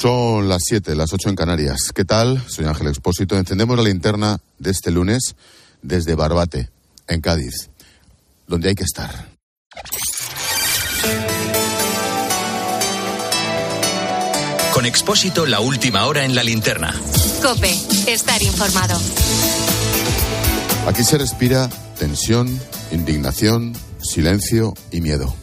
Son las 7, las 8 en Canarias. ¿Qué tal? Soy Ángel Expósito. Encendemos la linterna de este lunes desde Barbate, en Cádiz, donde hay que estar. Con Expósito, la última hora en la linterna. Cope, estar informado. Aquí se respira tensión, indignación, silencio y miedo.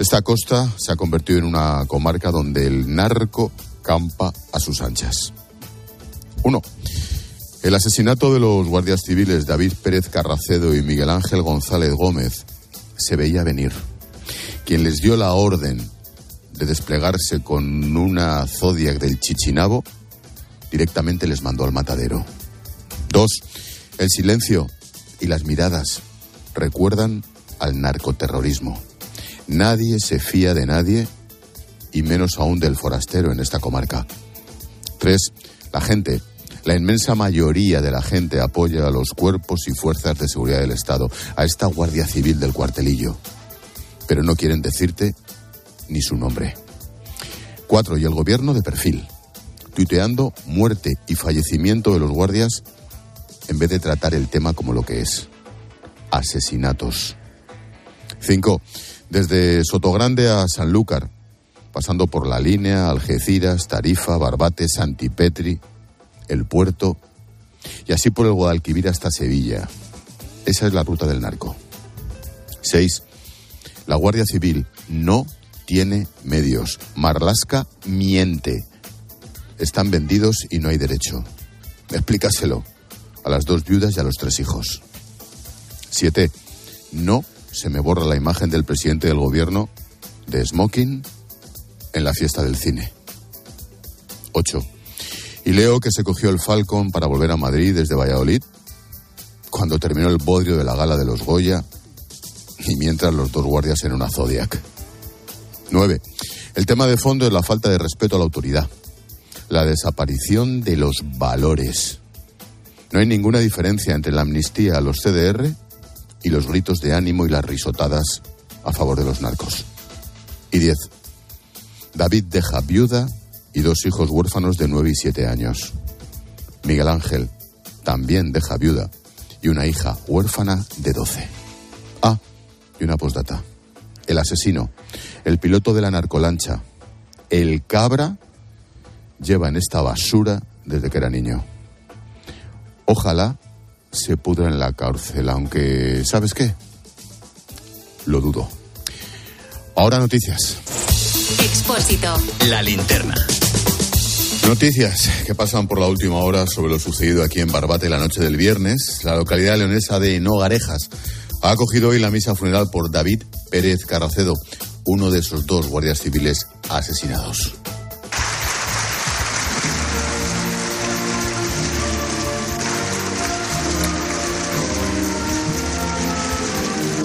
Esta costa se ha convertido en una comarca donde el narco campa a sus anchas. Uno, el asesinato de los guardias civiles David Pérez Carracedo y Miguel Ángel González Gómez se veía venir. Quien les dio la orden de desplegarse con una Zodiac del Chichinabo directamente les mandó al matadero. Dos, el silencio y las miradas recuerdan al narcoterrorismo. Nadie se fía de nadie y menos aún del forastero en esta comarca. Tres, la gente, la inmensa mayoría de la gente apoya a los cuerpos y fuerzas de seguridad del Estado, a esta Guardia Civil del cuartelillo, pero no quieren decirte ni su nombre. Cuatro, y el gobierno de perfil, tuiteando muerte y fallecimiento de los guardias en vez de tratar el tema como lo que es, asesinatos. Cinco, desde Sotogrande a Sanlúcar, pasando por la línea, Algeciras, Tarifa, Barbate, Santipetri, el puerto y así por el Guadalquivir hasta Sevilla. Esa es la ruta del narco. 6. La Guardia Civil no tiene medios. Marlasca miente. Están vendidos y no hay derecho. Explícaselo a las dos viudas y a los tres hijos. 7. No se me borra la imagen del presidente del gobierno de Smoking en la fiesta del cine. 8. Y leo que se cogió el Falcon para volver a Madrid desde Valladolid cuando terminó el bodrio de la gala de los Goya y mientras los dos guardias en una Zodiac. 9. El tema de fondo es la falta de respeto a la autoridad, la desaparición de los valores. No hay ninguna diferencia entre la amnistía a los CDR y los gritos de ánimo y las risotadas a favor de los narcos. Y 10. David deja viuda y dos hijos huérfanos de 9 y 7 años. Miguel Ángel también deja viuda y una hija huérfana de 12. Ah, y una postdata. El asesino, el piloto de la narcolancha, el cabra, lleva en esta basura desde que era niño. Ojalá se pudra en la cárcel, aunque, ¿sabes qué? Lo dudo. Ahora noticias. Expósito. La linterna. Noticias que pasan por la última hora sobre lo sucedido aquí en Barbate la noche del viernes. La localidad leonesa de Nogarejas ha acogido hoy la misa funeral por David Pérez Carracedo, uno de esos dos guardias civiles asesinados.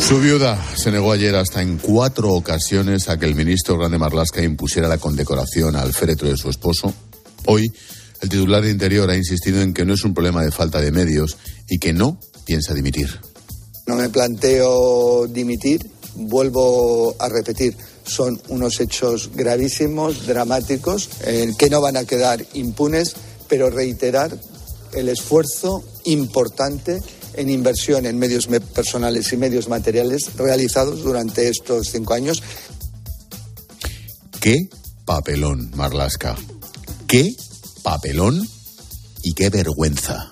Su viuda se negó ayer hasta en cuatro ocasiones a que el ministro Grande Marlasca impusiera la condecoración al féretro de su esposo. Hoy, el titular de Interior ha insistido en que no es un problema de falta de medios y que no piensa dimitir. No me planteo dimitir, vuelvo a repetir, son unos hechos gravísimos, dramáticos, que no van a quedar impunes, pero reiterar el esfuerzo importante en inversión en medios personales y medios materiales realizados durante estos cinco años. ¿Qué papelón, Marlasca? ¿Qué papelón y qué vergüenza?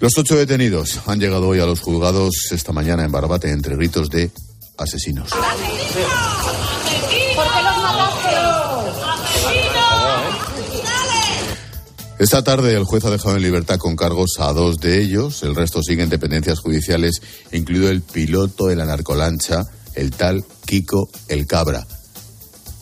Los ocho detenidos han llegado hoy a los juzgados esta mañana en Barbate entre gritos de asesinos. ¿Por Esta tarde el juez ha dejado en libertad con cargos a dos de ellos. El resto sigue en dependencias judiciales, incluido el piloto de la narcolancha, el tal Kiko El Cabra.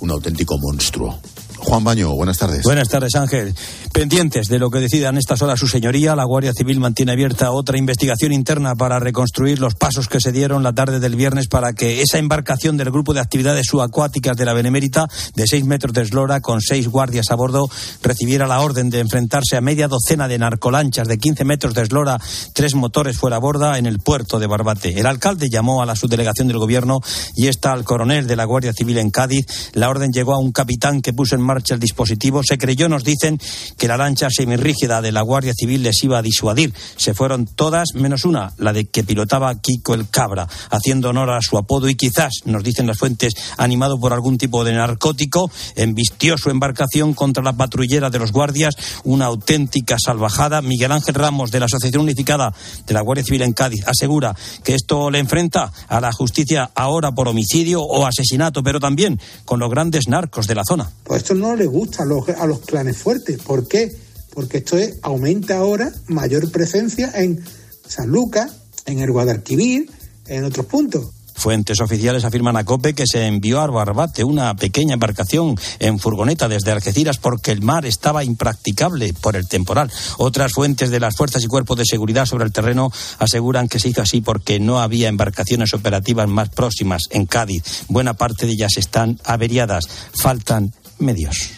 Un auténtico monstruo. Juan Baño, buenas tardes. Buenas tardes, Ángel. Pendientes de lo que decidan estas horas su señoría, la Guardia Civil mantiene abierta otra investigación interna para reconstruir los pasos que se dieron la tarde del viernes para que esa embarcación del grupo de actividades subacuáticas de la Benemérita, de seis metros de eslora, con seis guardias a bordo, recibiera la orden de enfrentarse a media docena de narcolanchas de 15 metros de eslora, tres motores fuera a borda en el puerto de Barbate. El alcalde llamó a la subdelegación del gobierno y está al coronel de la Guardia Civil en Cádiz. La orden llegó a un capitán que puso en marcha el dispositivo. Se creyó, nos dicen, que la lancha semirrígida de la Guardia Civil les iba a disuadir. Se fueron todas menos una, la de que pilotaba Kiko el Cabra, haciendo honor a su apodo y quizás, nos dicen las fuentes, animado por algún tipo de narcótico, embistió su embarcación contra la patrullera de los guardias, una auténtica salvajada. Miguel Ángel Ramos, de la Asociación Unificada de la Guardia Civil en Cádiz, asegura que esto le enfrenta a la justicia ahora por homicidio o asesinato, pero también con los grandes narcos de la zona. Pues esto no le gusta a los, a los clanes fuertes. ¿Por qué? porque esto es, aumenta ahora mayor presencia en San Lucas, en el Guadalquivir, en otros puntos. Fuentes oficiales afirman a COPE que se envió a Barbate una pequeña embarcación en furgoneta desde Algeciras porque el mar estaba impracticable por el temporal. Otras fuentes de las fuerzas y cuerpos de seguridad sobre el terreno aseguran que se hizo así porque no había embarcaciones operativas más próximas en Cádiz. Buena parte de ellas están averiadas. Faltan medios.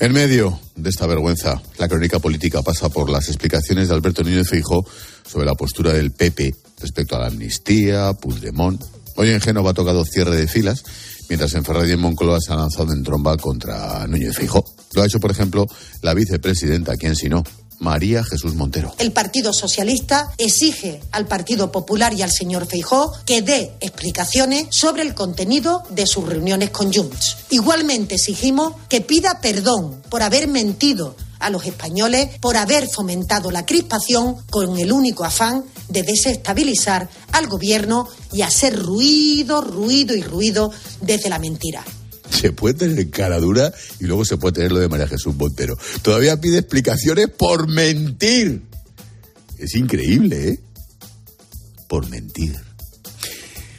En medio de esta vergüenza, la crónica política pasa por las explicaciones de Alberto Núñez Feijó sobre la postura del PP respecto a la amnistía, Puigdemont. Hoy en Génova ha tocado cierre de filas, mientras en Ferrari y en Moncloa se ha lanzado en tromba contra Núñez Feijó. Lo ha hecho, por ejemplo, la vicepresidenta, quien si no, María Jesús Montero. El Partido Socialista exige al Partido Popular y al señor Feijó que dé explicaciones sobre el contenido de sus reuniones con Junts. Igualmente exigimos que pida perdón por haber mentido a los españoles por haber fomentado la crispación con el único afán de desestabilizar al gobierno y hacer ruido, ruido y ruido desde la mentira se puede tener cara dura y luego se puede tener lo de María Jesús Montero. Todavía pide explicaciones por mentir. Es increíble, ¿eh? Por mentir.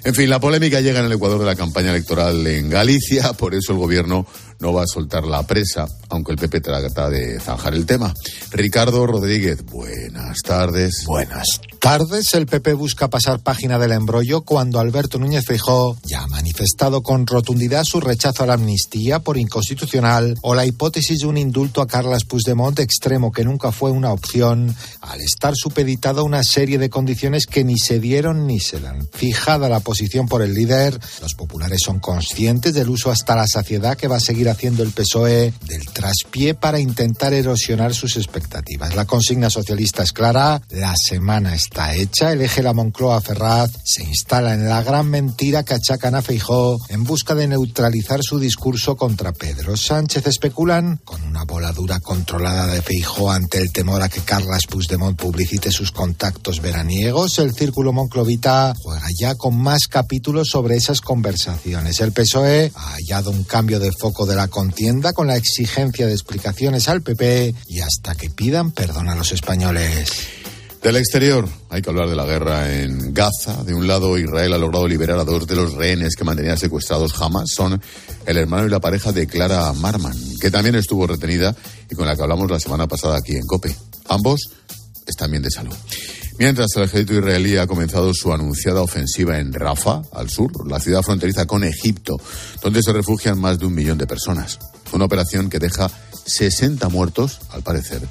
En fin, la polémica llega en el Ecuador de la campaña electoral en Galicia, por eso el gobierno no va a soltar la presa, aunque el PP trata de zanjar el tema. Ricardo Rodríguez, buenas tardes. Buenas tardes. El PP busca pasar página del embrollo cuando Alberto Núñez Feijóo ya ha manifestado con rotundidad su rechazo a la amnistía por inconstitucional o la hipótesis de un indulto a Carlas Puigdemont extremo que nunca fue una opción al estar supeditado a una serie de condiciones que ni se dieron ni se dan. Fijada la posición por el líder, los populares son conscientes del uso hasta la saciedad que va a seguir haciendo el PSOE del traspié para intentar erosionar sus expectativas. La consigna socialista es clara, la semana está hecha, el eje la Moncloa Ferraz se instala en la gran mentira que achacan a Feijó en busca de neutralizar su discurso contra Pedro Sánchez. Especulan con una voladura controlada de Feijó ante el temor a que Carlas Puigdemont publicite sus contactos veraniegos. El círculo monclovita juega ya con más capítulos sobre esas conversaciones. El PSOE ha hallado un cambio de foco de la contienda con la exigencia de explicaciones al PP y hasta que pidan perdón a los españoles. Del exterior, hay que hablar de la guerra en Gaza. De un lado, Israel ha logrado liberar a dos de los rehenes que mantenían secuestrados jamás. Son el hermano y la pareja de Clara Marman, que también estuvo retenida y con la que hablamos la semana pasada aquí en COPE. Ambos están bien de salud. Mientras el ejército israelí ha comenzado su anunciada ofensiva en Rafa, al sur, la ciudad fronteriza con Egipto, donde se refugian más de un millón de personas. Una operación que deja 60 muertos, al parecer,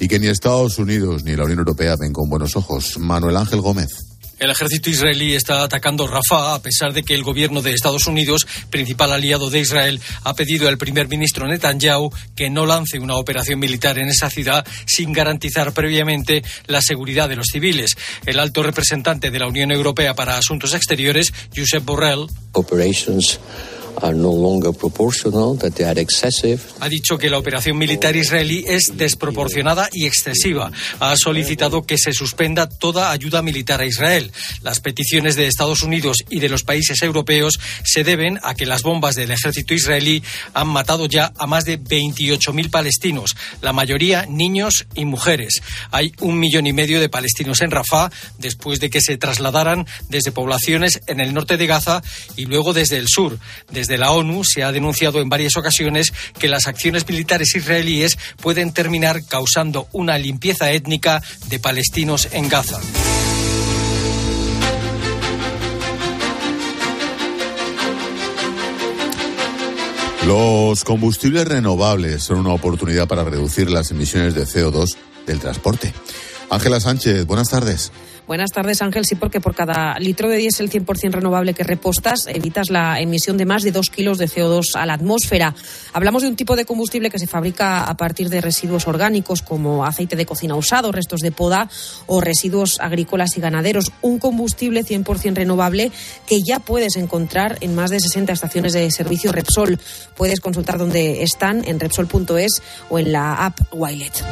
y que ni Estados Unidos ni la Unión Europea ven con buenos ojos. Manuel Ángel Gómez. El ejército israelí está atacando Rafah a pesar de que el gobierno de Estados Unidos, principal aliado de Israel, ha pedido al primer ministro Netanyahu que no lance una operación militar en esa ciudad sin garantizar previamente la seguridad de los civiles. El alto representante de la Unión Europea para Asuntos Exteriores, Josep Borrell, ha dicho que la operación militar israelí es desproporcionada y excesiva. Ha solicitado que se suspenda toda ayuda militar a Israel. Las peticiones de Estados Unidos y de los países europeos se deben a que las bombas del ejército israelí han matado ya a más de 28.000 palestinos, la mayoría niños y mujeres. Hay un millón y medio de palestinos en Rafah después de que se trasladaran desde poblaciones en el norte de Gaza y luego desde el sur. Desde Desde la ONU se ha denunciado en varias ocasiones que las acciones militares israelíes pueden terminar causando una limpieza étnica de palestinos en Gaza. Los combustibles renovables son una oportunidad para reducir las emisiones de CO2 del transporte. Ángela Sánchez, buenas tardes. Buenas tardes, Ángel. Sí, porque por cada litro de diésel 100% renovable que repostas, evitas la emisión de más de dos kilos de CO2 a la atmósfera. Hablamos de un tipo de combustible que se fabrica a partir de residuos orgánicos como aceite de cocina usado, restos de poda o residuos agrícolas y ganaderos. Un combustible 100% renovable que ya puedes encontrar en más de 60 estaciones de servicio Repsol. Puedes consultar dónde están en repsol.es o en la app Wilet.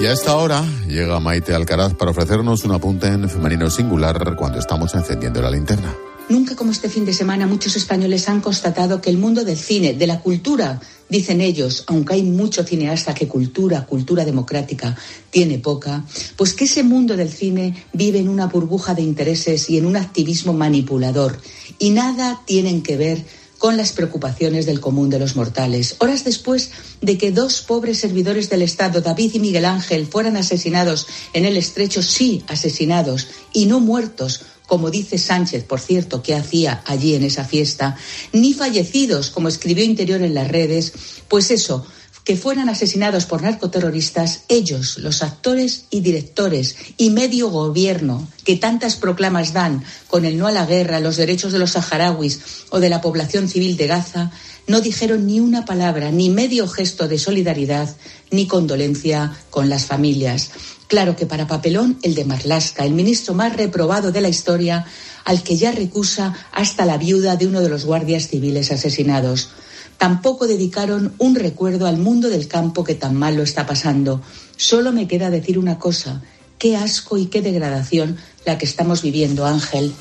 Y a esta hora llega Maite Alcaraz para ofrecernos un apunte en femenino singular cuando estamos encendiendo la linterna. Nunca como este fin de semana muchos españoles han constatado que el mundo del cine, de la cultura, dicen ellos, aunque hay mucho cineasta que cultura, cultura democrática, tiene poca, pues que ese mundo del cine vive en una burbuja de intereses y en un activismo manipulador. Y nada tienen que ver con las preocupaciones del común de los mortales. Horas después de que dos pobres servidores del Estado, David y Miguel Ángel, fueran asesinados en el estrecho, sí, asesinados y no muertos, como dice Sánchez, por cierto, que hacía allí en esa fiesta, ni fallecidos, como escribió Interior en las redes, pues eso, que fueran asesinados por narcoterroristas, ellos, los actores y directores y medio gobierno que tantas proclamas dan con el no a la guerra, los derechos de los saharauis o de la población civil de Gaza, no dijeron ni una palabra, ni medio gesto de solidaridad, ni condolencia con las familias. Claro que para papelón el de Marlasca, el ministro más reprobado de la historia, al que ya recusa hasta la viuda de uno de los guardias civiles asesinados. Tampoco dedicaron un recuerdo al mundo del campo que tan mal lo está pasando. Solo me queda decir una cosa. Qué asco y qué degradación la que estamos viviendo, Ángel.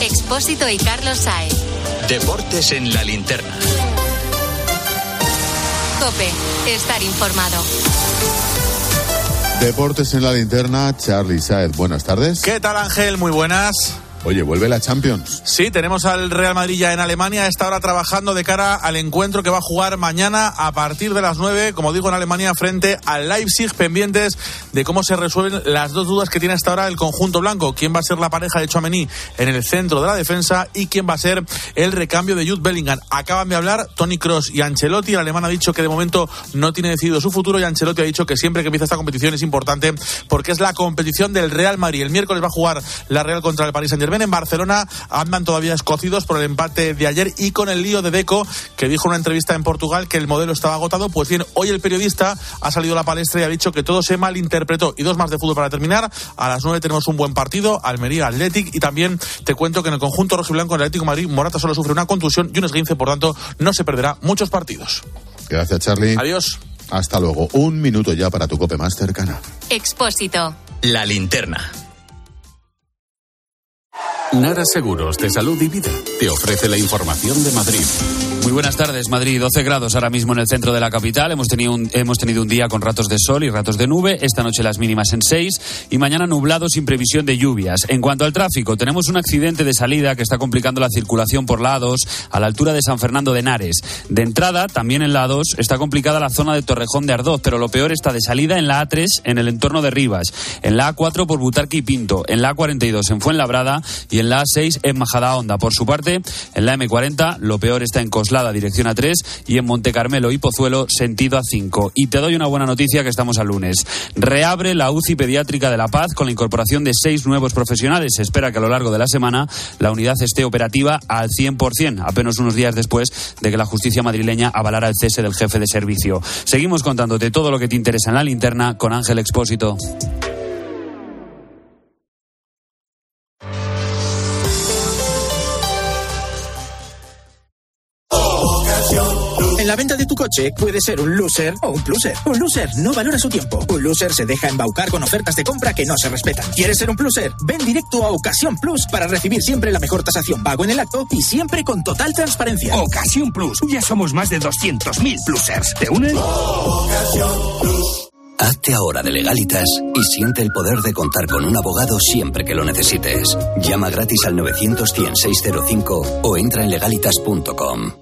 Expósito y Carlos Saez. Deportes en la linterna. Cope, estar informado. Deportes en la linterna, Charlie Saez, buenas tardes. ¿Qué tal Ángel? Muy buenas. Oye, vuelve la Champions. Sí, tenemos al Real Madrid ya en Alemania, está ahora trabajando de cara al encuentro que va a jugar mañana a partir de las 9, como digo, en Alemania, frente al Leipzig, pendientes de cómo se resuelven las dos dudas que tiene hasta ahora el conjunto blanco. ¿Quién va a ser la pareja de Chouameni en el centro de la defensa y quién va a ser el recambio de Jude Bellingham? Acaban de hablar Tony Cross y Ancelotti. El alemán ha dicho que de momento no tiene decidido su futuro y Ancelotti ha dicho que siempre que empieza esta competición es importante porque es la competición del Real Madrid. El miércoles va a jugar la Real contra el Paris Saint-Germain en Barcelona andan todavía escocidos por el empate de ayer y con el lío de Deco, que dijo en una entrevista en Portugal que el modelo estaba agotado. Pues bien, hoy el periodista ha salido a la palestra y ha dicho que todo se malinterpretó. Y dos más de fútbol para terminar. A las nueve tenemos un buen partido, Almería Athletic. Y también te cuento que en el conjunto rojiblanco, el Atlético de Madrid, Morata solo sufre una contusión y un esguince, por tanto, no se perderá muchos partidos. Gracias, Charlie. Adiós. Hasta luego. Un minuto ya para tu cope más cercana. Expósito. La linterna. Nara Seguros de Salud y Vida te ofrece la información de Madrid. Muy buenas tardes, Madrid. 12 grados ahora mismo en el centro de la capital. Hemos tenido, un, hemos tenido un día con ratos de sol y ratos de nube. Esta noche las mínimas en 6 y mañana nublado sin previsión de lluvias. En cuanto al tráfico, tenemos un accidente de salida que está complicando la circulación por lados a la altura de San Fernando de Henares. De entrada, también en lados, está complicada la zona de Torrejón de Ardoz, pero lo peor está de salida en la A3 en el entorno de Rivas, en la A4 por Butarque y Pinto, en la A42 en Fuenlabrada y en la A6 en Majadahonda. Por su parte, en la M40 lo peor está en Coslada, dirección A3 y en Monte Carmelo y Pozuelo, sentido A5. Y te doy una buena noticia que estamos al lunes. Reabre la UCI pediátrica de La Paz con la incorporación de seis nuevos profesionales. Se espera que a lo largo de la semana la unidad esté operativa al 100%, apenas unos días después de que la justicia madrileña avalara el cese del jefe de servicio. Seguimos contándote todo lo que te interesa en la linterna con Ángel Expósito. Coche puede ser un loser o un pluser. Un loser no valora su tiempo. Un loser se deja embaucar con ofertas de compra que no se respetan. ¿Quieres ser un pluser? Ven directo a Ocasión Plus para recibir siempre la mejor tasación pago en el acto y siempre con total transparencia. Ocasión Plus. Ya somos más de 200.000 plusers. ¿Te unes? Ocasión Plus. Hazte ahora de legalitas y siente el poder de contar con un abogado siempre que lo necesites. Llama gratis al 900 605 o entra en legalitas.com.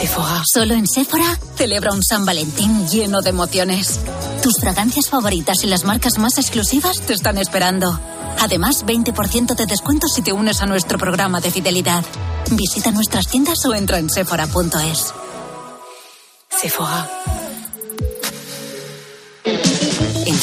Sephora. Solo en Sephora celebra un San Valentín lleno de emociones. Tus fragancias favoritas y las marcas más exclusivas te están esperando. Además, 20% de descuento si te unes a nuestro programa de fidelidad. Visita nuestras tiendas o entra en sephora.es. Sephora.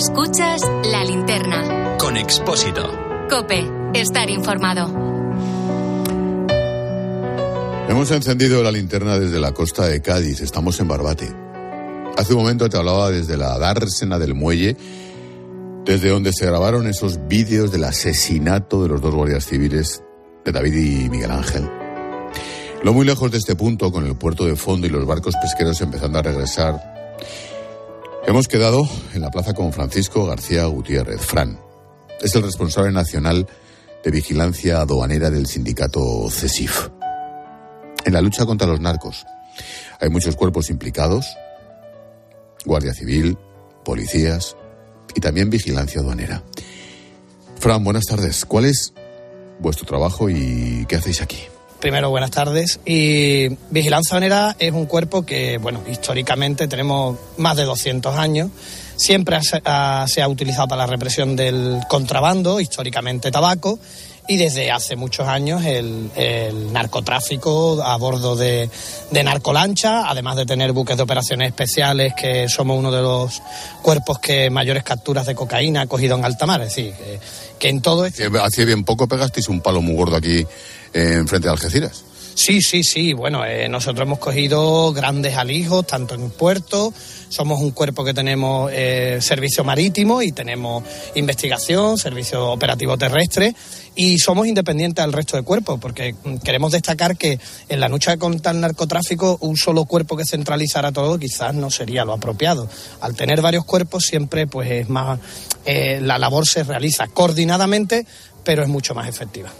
Escuchas la linterna. Con Expósito. Cope, estar informado. Hemos encendido la linterna desde la costa de Cádiz. Estamos en Barbate. Hace un momento te hablaba desde la dársena del muelle, desde donde se grabaron esos vídeos del asesinato de los dos guardias civiles, de David y Miguel Ángel. No muy lejos de este punto, con el puerto de fondo y los barcos pesqueros empezando a regresar, hemos quedado en la plaza con Francisco García Gutiérrez. Fran es el responsable nacional de vigilancia aduanera del sindicato CESIF. En la lucha contra los narcos hay muchos cuerpos implicados, Guardia Civil, policías y también vigilancia aduanera. Fran, buenas tardes. ¿Cuál es vuestro trabajo y qué hacéis aquí? Primero, buenas tardes. Y Vigilancia Aduanera es un cuerpo que, bueno, históricamente tenemos más de 200 años. Siempre ha- ha- se ha utilizado para la represión del contrabando, históricamente tabaco, y desde hace muchos años el, el narcotráfico a bordo de, de narcolancha, además de tener buques de operaciones especiales, que somos uno de los cuerpos que mayores capturas de cocaína ha cogido en alta mar. Es decir, que, en todo Hace bien poco pegasteis un palo muy gordo aquí en frente de Algeciras. Sí, sí, sí. Bueno, eh, nosotros hemos cogido grandes alijos, tanto en puerto, somos un cuerpo que tenemos eh, servicio marítimo y tenemos investigación, servicio operativo terrestre y somos independientes del resto de cuerpos porque mm, queremos destacar que en la lucha contra el narcotráfico un solo cuerpo que centralizara todo quizás no sería lo apropiado. Al tener varios cuerpos siempre pues es más, eh, la labor se realiza coordinadamente pero es mucho más efectiva.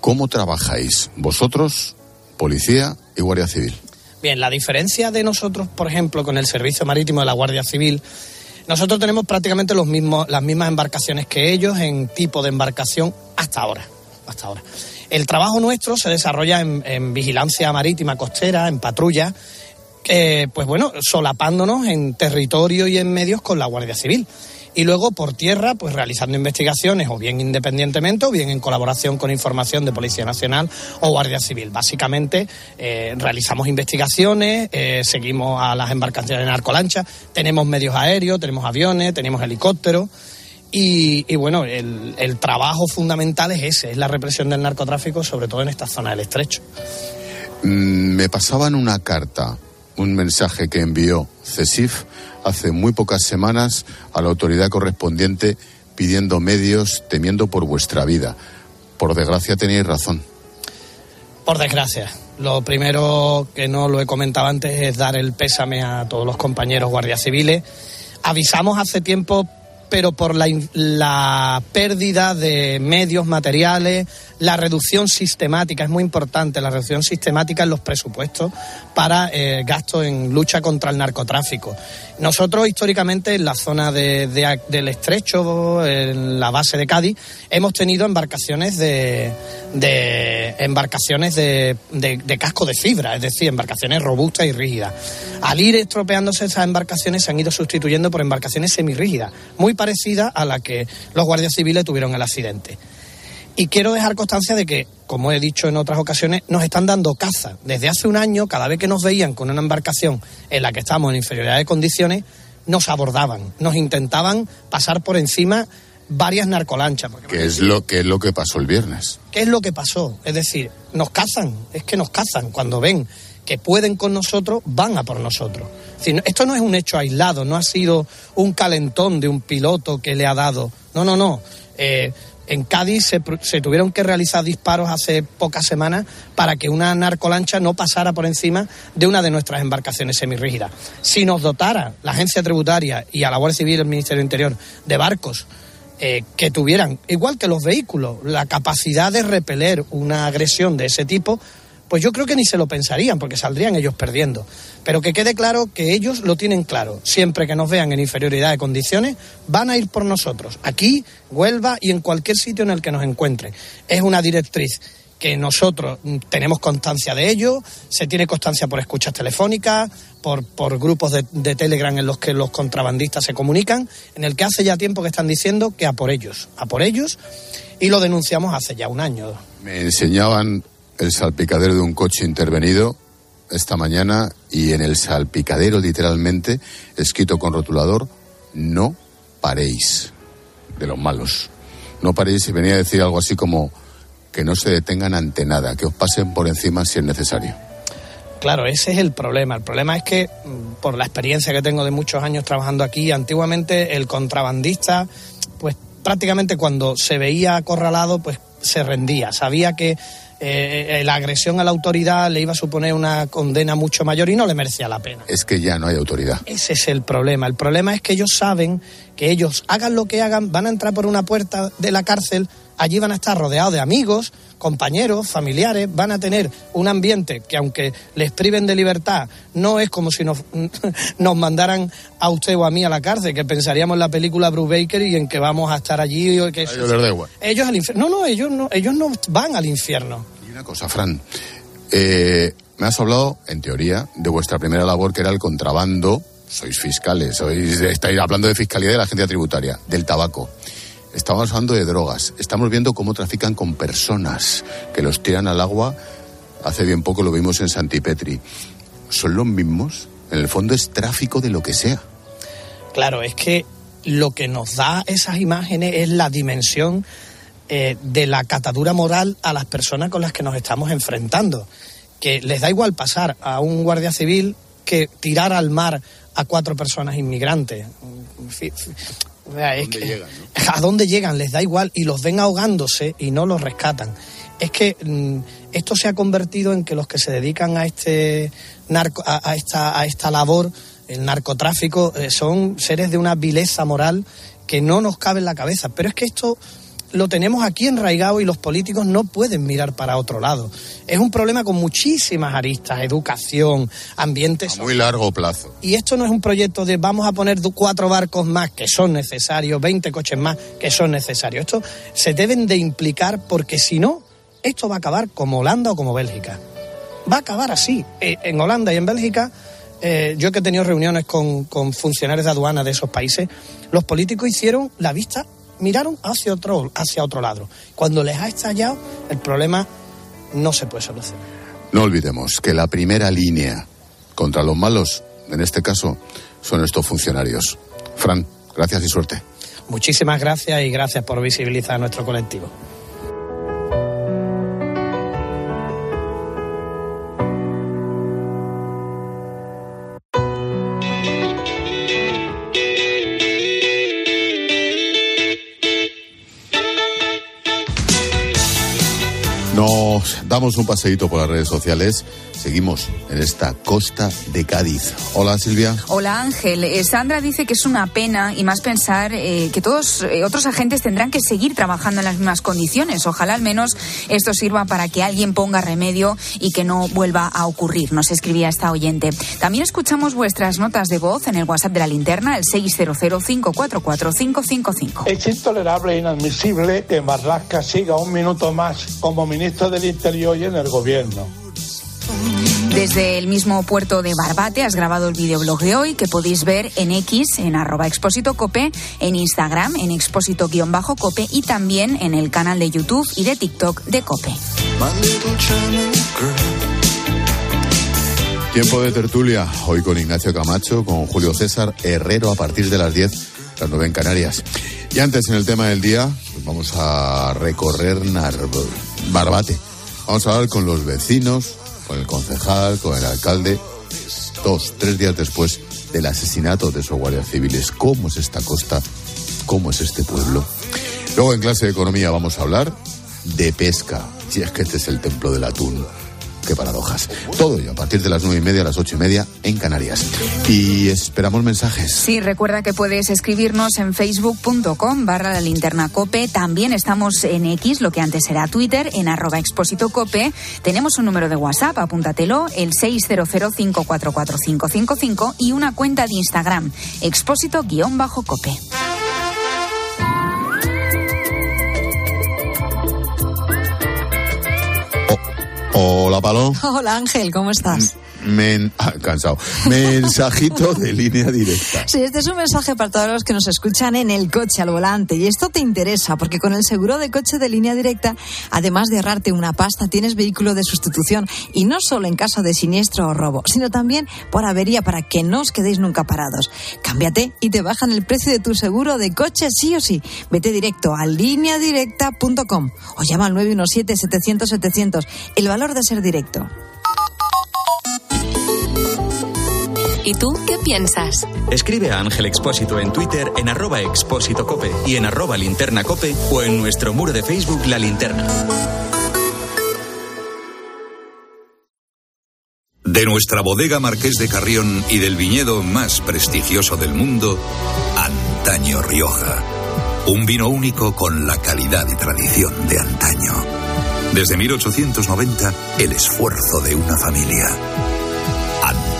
¿Cómo trabajáis vosotros, policía y guardia civil? Bien, la diferencia de nosotros, por ejemplo, con el servicio marítimo de la Guardia Civil, nosotros tenemos prácticamente los mismos, las mismas embarcaciones que ellos en tipo de embarcación hasta ahora. Hasta ahora. El trabajo nuestro se desarrolla en, vigilancia marítima costera, en patrulla, eh, pues bueno, solapándonos en territorio y en medios con la Guardia Civil. Y luego por tierra, pues realizando investigaciones, o bien independientemente, o bien en colaboración con información de Policía Nacional o Guardia Civil. Básicamente, eh, realizamos investigaciones, eh, seguimos a las embarcaciones de narcolancha, tenemos medios aéreos, tenemos aviones, tenemos helicópteros. Y, bueno, el, el trabajo fundamental es ese, es la represión del narcotráfico, sobre todo en esta zona del estrecho. Mm, Me pasaban una carta un mensaje que envió CESIF hace muy pocas semanas a la autoridad correspondiente pidiendo medios, temiendo por vuestra vida. Por desgracia tenéis razón. Por desgracia. Lo primero que no lo he comentado antes es dar el pésame a todos los compañeros guardias civiles. Avisamos hace tiempo pero por la, la, pérdida de medios materiales, la reducción sistemática, es muy importante, la reducción sistemática en los presupuestos para eh, gastos en lucha contra el narcotráfico. Nosotros históricamente en la zona de, del estrecho, en la base de Cádiz, hemos tenido embarcaciones de, de embarcaciones de, de, casco de fibra, es decir, embarcaciones robustas y rígidas. Al ir estropeándose esas embarcaciones se han ido sustituyendo por embarcaciones semirrígidas, muy parecidas a la que los guardias civiles tuvieron el accidente. Y quiero dejar constancia de que, como he dicho en otras ocasiones, nos están dando caza. Desde hace un año, cada vez que nos veían con una embarcación en la que estamos en inferioridad de condiciones, nos abordaban, nos intentaban pasar por encima varias narcolanchas. ¿Qué es, lo, ¿Qué es lo que pasó el viernes? ¿Qué es lo que pasó? Es decir, nos cazan, es que nos cazan. Cuando ven que pueden con nosotros, van a por nosotros. esto no es un hecho aislado, no ha sido un calentón de un piloto que le ha dado. No, no, no. Eh, en Cádiz se, tuvieron que realizar disparos hace pocas semanas para que una narcolancha no pasara por encima de una de nuestras embarcaciones semirrígidas. Si nos dotara la agencia tributaria y a la Guardia Civil y el Ministerio Interior de barcos eh, que tuvieran, igual que los vehículos, la capacidad de repeler una agresión de ese tipo, pues yo creo que ni se lo pensarían porque saldrían ellos perdiendo. Pero que quede claro que ellos lo tienen claro. Siempre que nos vean en inferioridad de condiciones, van a ir por nosotros. Aquí, Huelva y en cualquier sitio en el que nos encuentren. Es una directriz que nosotros tenemos constancia de ello, se tiene constancia por escuchas telefónicas, por, por grupos de, de, Telegram en los que los contrabandistas se comunican, en el que hace ya tiempo que están diciendo que a por ellos, a por ellos, y lo denunciamos hace ya un año. Me enseñaban el salpicadero de un coche intervenido esta mañana y en el salpicadero literalmente escrito con rotulador no paréis de los malos. No paréis y venía a decir algo así como que no se detengan ante nada, que os pasen por encima si es necesario. Claro, ese es el problema. El problema es que, mm, por la experiencia que tengo de muchos años trabajando aquí, antiguamente el contrabandista, pues prácticamente cuando se veía acorralado, pues se rendía. Sabía que eh, la agresión a la autoridad le iba a suponer una condena mucho mayor y no le merecía la pena. Es que ya no hay autoridad. Ese es el problema. El problema es que ellos saben que ellos hagan lo que hagan, van a entrar por una puerta de la cárcel, allí van a estar rodeados de amigos, compañeros, familiares, van a tener un ambiente que aunque les priven de libertad, no es como si nos, nos mandaran a usted o a mí a la cárcel, que pensaríamos en la película Bruce Baker y en que vamos a estar allí. Que ellos les da igual. Ellos al infierno. No, no, ellos no, ellos no van al infierno. Y una cosa, Fran. Eh, me has hablado, en teoría, de vuestra primera labor, que era el contrabando sois fiscales, sois, estáis hablando de fiscalidad de la agencia tributaria, del tabaco. Estamos hablando de drogas. Estamos viendo cómo trafican con personas que los tiran al agua. Hace bien poco lo vimos en Santipetri. ¿Son los mismos? En el fondo es tráfico de lo que sea. Claro, es que lo que nos da esas imágenes es la dimensión eh, de la catadura moral a las personas con las que nos estamos enfrentando. Que les da igual pasar a un guardia civil que tirar al mar a cuatro personas inmigrantes. ¿A dónde llegan? Les da igual y los ven ahogándose y no los rescatan. Es que mm, esto se ha convertido en que los que se dedican a este narco, a, esta, a esta labor, el narcotráfico, eh, son seres de una vileza moral que no nos cabe en la cabeza. Pero es que esto lo tenemos aquí enraigado y los políticos no pueden mirar para otro lado. Es un problema con muchísimas aristas, educación, ambientes. A muy largo plazo. Y esto no es un proyecto de vamos a poner cuatro barcos más que son necesarios, 20 coches más que son necesarios. Esto se deben de implicar porque si no, esto va a acabar como Holanda o como Bélgica. Va a acabar así. Eh, en Holanda y en Bélgica eh, yo que he tenido reuniones con, con, funcionarios de aduana de esos países, los políticos hicieron la vista miraron hacia otro, hacia otro lado. Cuando les ha estallado, el problema no se puede solucionar. No olvidemos que la primera línea contra los malos, en este caso, son estos funcionarios. Fran, gracias y suerte. Muchísimas gracias y gracias por visibilizar a nuestro colectivo. Damos un paseíto por las redes sociales, seguimos en esta costa de Cádiz. Hola Silvia. Hola Ángel. Eh, Sandra dice que es una pena y más pensar eh, que todos eh, otros agentes tendrán que seguir trabajando en las mismas condiciones. Ojalá al menos esto sirva para que alguien ponga remedio y que no vuelva a ocurrir, nos escribía esta oyente. También escuchamos vuestras notas de voz en el WhatsApp de la linterna, el 600544555. Es intolerable e inadmisible que Marlaska siga un minuto más como ministro del Interior y en el gobierno. Desde el mismo puerto de Barbate has grabado el videoblog de hoy que podéis ver en X, en arroba expósito cope, en Instagram, en expósito-cope y también en el canal de YouTube y de TikTok de Cope. Tiempo de tertulia, hoy con Ignacio Camacho, con Julio César Herrero a partir de las 10, las 9 en Canarias. Y antes, en el tema del día, pues vamos a recorrer Barbate. Vamos a hablar con los vecinos, con el concejal, con el alcalde, dos, tres días después del asesinato de esos guardias civiles. ¿Cómo es esta costa? ¿Cómo es este pueblo? Luego en clase de economía vamos a hablar de pesca. Si es que este es el templo del atún qué paradojas. Todo ello a partir de las nueve y media a las ocho y media en Canarias. Y esperamos mensajes. Sí, recuerda que puedes escribirnos en facebook.com barra la linterna cope. También estamos en X, lo que antes era Twitter, en arroba expósito cope. Tenemos un número de WhatsApp, apúntatelo, el 600544555 y una cuenta de Instagram, expósito-cope. Hola, Palón. Hola, Ángel, ¿cómo estás? Ah, cansado. Mensajito de línea directa. Sí, este es un mensaje para todos los que nos escuchan en el coche al volante. Y esto te interesa porque con el seguro de coche de línea directa, además de ahorrarte una pasta, tienes vehículo de sustitución. Y no solo en caso de siniestro o robo, sino también por avería para que no os quedéis nunca parados. Cámbiate y te bajan el precio de tu seguro de coche sí o sí. Vete directo a lineadirecta.com o llama al 917-700-700. El valor de ser directo. ¿Y tú qué piensas? Escribe a Ángel Expósito en Twitter en arroba expósito cope y en arroba linterna cope o en nuestro muro de Facebook La Linterna. De nuestra bodega Marqués de Carrión y del viñedo más prestigioso del mundo, Antaño Rioja. Un vino único con la calidad y tradición de antaño. Desde 1890, el esfuerzo de una familia.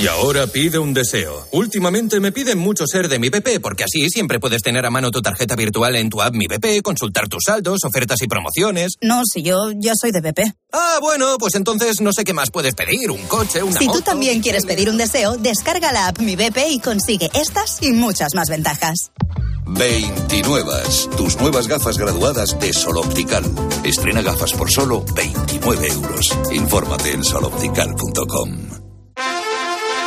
Y ahora pide un deseo. Últimamente me piden mucho ser de mi BP, porque así siempre puedes tener a mano tu tarjeta virtual en tu app Mi BP, consultar tus saldos, ofertas y promociones. No, si yo ya soy de BP. Ah, bueno, pues entonces no sé qué más puedes pedir, un coche, una Si moto. tú también quieres pedir un deseo, descarga la app Mi BP y consigue estas y muchas más ventajas. 29. Tus nuevas gafas graduadas de Sol Optical. Estrena gafas por solo 29 euros. Infórmate en soloptical.com.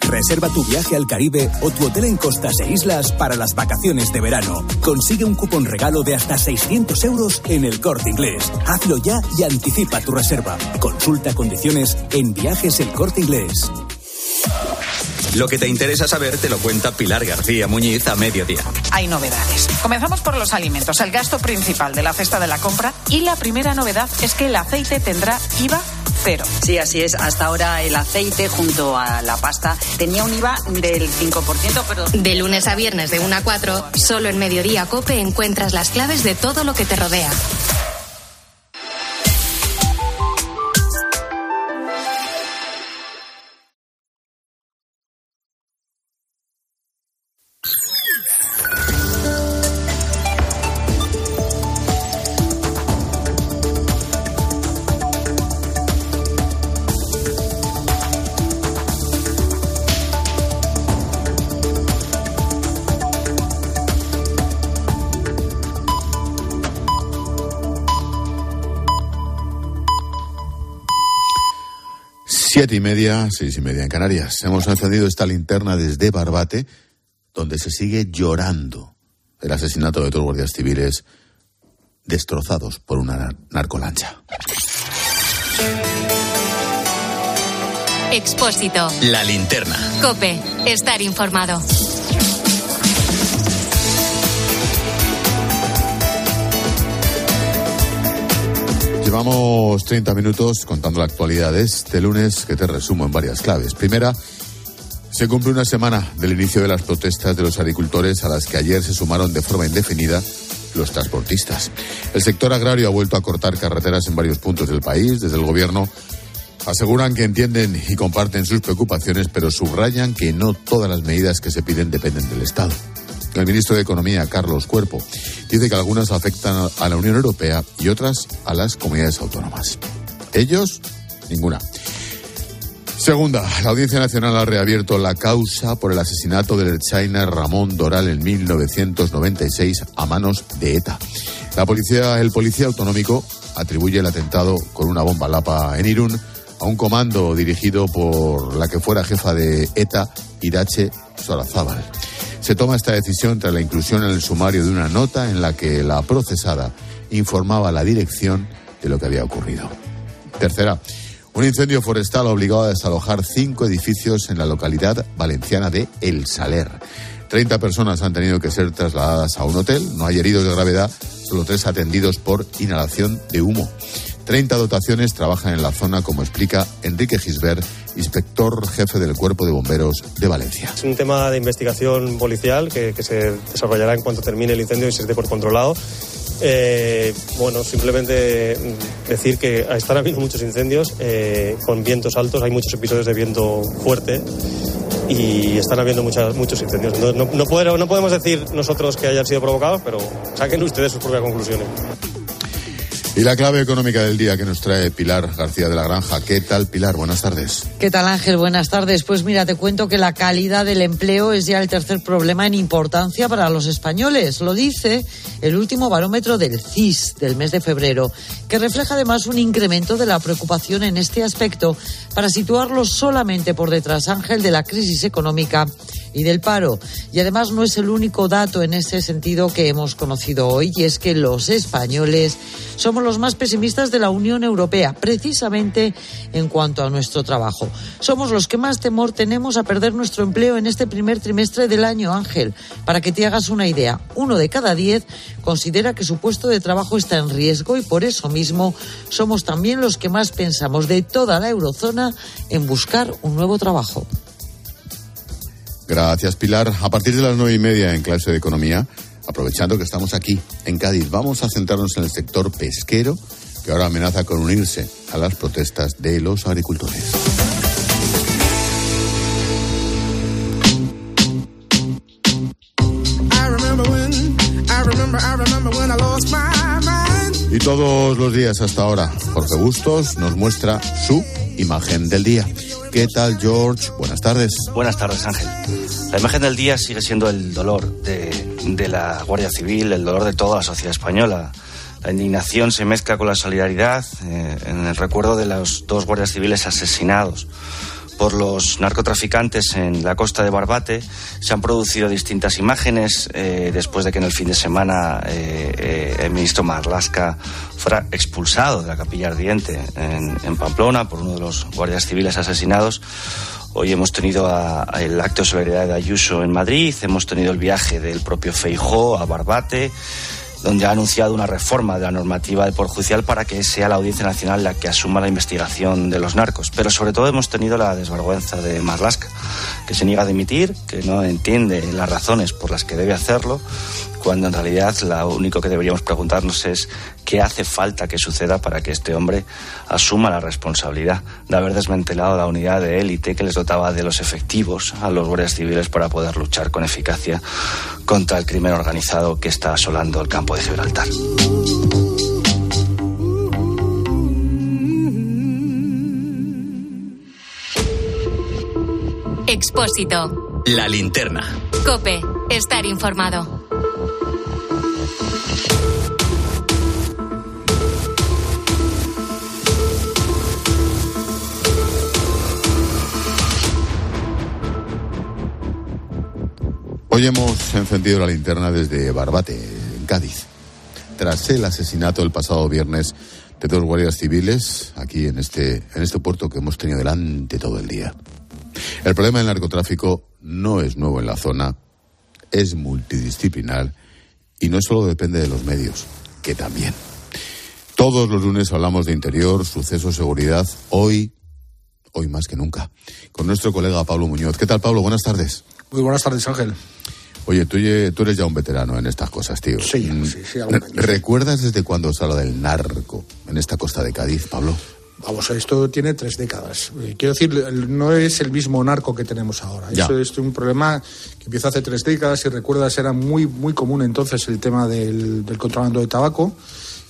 Reserva tu viaje al Caribe o tu hotel en costas e islas para las vacaciones de verano. Consigue un cupón regalo de hasta 600 euros en el corte inglés. Hazlo ya y anticipa tu reserva. Consulta condiciones en viajes el corte inglés. Lo que te interesa saber te lo cuenta Pilar García Muñiz a mediodía. Hay novedades. Comenzamos por los alimentos, el gasto principal de la cesta de la compra. Y la primera novedad es que el aceite tendrá IVA cero. Sí, así es. Hasta ahora el aceite junto a la pasta tenía un IVA del 5%, pero... De lunes a viernes de 1 a 4, solo en Mediodía Cope encuentras las claves de todo lo que te rodea. Siete y media, seis y media en Canarias. Hemos encendido esta linterna desde Barbate, donde se sigue llorando el asesinato de dos guardias civiles destrozados por una narcolancha. Expósito. La linterna. Cope. Estar informado. Llevamos 30 minutos contando la actualidad de este lunes que te resumo en varias claves. Primera, se cumple una semana del inicio de las protestas de los agricultores a las que ayer se sumaron de forma indefinida los transportistas. El sector agrario ha vuelto a cortar carreteras en varios puntos del país. Desde el gobierno aseguran que entienden y comparten sus preocupaciones, pero subrayan que no todas las medidas que se piden dependen del Estado. El ministro de Economía, Carlos Cuerpo, dice que algunas afectan a la Unión Europea y otras a las comunidades autónomas. Ellos, ninguna. Segunda, la Audiencia Nacional ha reabierto la causa por el asesinato del China Ramón Doral en 1996 a manos de ETA. La policía, el policía autonómico atribuye el atentado con una bomba lapa en Irún a un comando dirigido por la que fuera jefa de ETA, Irache Sorazábal. Se toma esta decisión tras la inclusión en el sumario de una nota en la que la procesada informaba a la dirección de lo que había ocurrido. Tercera, un incendio forestal ha obligado a desalojar cinco edificios en la localidad valenciana de El Saler. Treinta personas han tenido que ser trasladadas a un hotel. No hay heridos de gravedad, solo tres atendidos por inhalación de humo. Treinta dotaciones trabajan en la zona, como explica Enrique Gisbert, inspector jefe del Cuerpo de Bomberos de Valencia. Es un tema de investigación policial que, se desarrollará en cuanto termine el incendio y se esté por controlado. Eh, bueno, simplemente decir que están habiendo muchos incendios eh, con vientos altos, hay muchos episodios de viento fuerte y están habiendo muchas, muchos incendios. No podemos decir nosotros que hayan sido provocados, pero saquen ustedes sus propias conclusiones. Y la clave económica del día que nos trae Pilar García de la Granja. ¿Qué tal, Pilar? Buenas tardes. ¿Qué tal, Ángel? Buenas tardes. Pues mira, te cuento que la calidad del empleo es ya el tercer problema en importancia para los españoles. Lo dice el último barómetro del CIS del mes de febrero, que refleja además un incremento de la preocupación en este aspecto para situarlo solamente por detrás, Ángel, de la crisis económica y del paro. Y además no es el único dato en ese sentido que hemos conocido hoy, y es que los españoles somos los más pesimistas de la Unión Europea, precisamente en cuanto a nuestro trabajo. Somos los que más temor tenemos a perder nuestro empleo en este primer trimestre del año, Ángel. Para que te hagas una idea, uno de cada diez considera que su puesto de trabajo está en riesgo y por eso mismo somos también los que más pensamos de toda la eurozona en buscar un nuevo trabajo. Gracias, Pilar. A partir de las nueve y media en clase de economía, aprovechando que estamos aquí en Cádiz, vamos a centrarnos en el sector pesquero, que ahora amenaza con unirse a las protestas de los agricultores. Y todos los días hasta ahora, Jorge Bustos nos muestra su imagen del día. ¿Qué tal, George? Buenas tardes. Buenas tardes, Ángel. La imagen del día sigue siendo el dolor de, de, la Guardia Civil, el dolor de toda la sociedad española. La indignación se mezcla con la solidaridad eh, en el recuerdo de los dos guardias civiles asesinados por los narcotraficantes en la costa de Barbate. Se han producido distintas imágenes eh, después de que en el fin de semana eh, eh, el ministro Marlasca fuera expulsado de la capilla ardiente en, Pamplona por uno de los guardias civiles asesinados. Hoy hemos tenido el acto de solidaridad de Ayuso en Madrid, hemos tenido el viaje del propio Feijó a Barbate donde ha anunciado una reforma de la normativa del Poder Judicial para que sea la Audiencia Nacional la que asuma la investigación de los narcos. Pero sobre todo hemos tenido la desvergüenza de Marlaska, que se niega a dimitir, que no entiende las razones por las que debe hacerlo, cuando en realidad lo único que deberíamos preguntarnos es qué hace falta que suceda para que este hombre asuma la responsabilidad de haber desmantelado la unidad de élite que les dotaba de los efectivos a los guardias civiles para poder luchar con eficacia contra el crimen organizado que está asolando el campo de Gibraltar. Expósito. La linterna. Cope. Estar informado. Hoy hemos encendido la linterna desde Barbate, en Cádiz. Tras el asesinato el pasado viernes de dos guardias civiles aquí en este, en este puerto que hemos tenido delante todo el día. El problema del narcotráfico no es nuevo en la zona, es multidisciplinar y no solo depende de los medios, que también. Todos los lunes hablamos de interior, sucesos, seguridad. Hoy, hoy más que nunca, con nuestro colega Pablo Muñoz. ¿Qué tal, Pablo? Buenas tardes. Muy buenas tardes, Ángel. Oye, tú, tú eres ya un veterano en estas cosas, tío. Sí, sí, sí. ¿Recuerdas desde cuándo se habla del narco en esta costa de Cádiz, Pablo? Vamos, esto tiene tres décadas. Eh, quiero decir, no es el mismo narco que tenemos ahora. Eso es un problema que empieza hace tres décadas. Si recuerdas, era muy, muy común entonces el tema del, del contrabando de tabaco.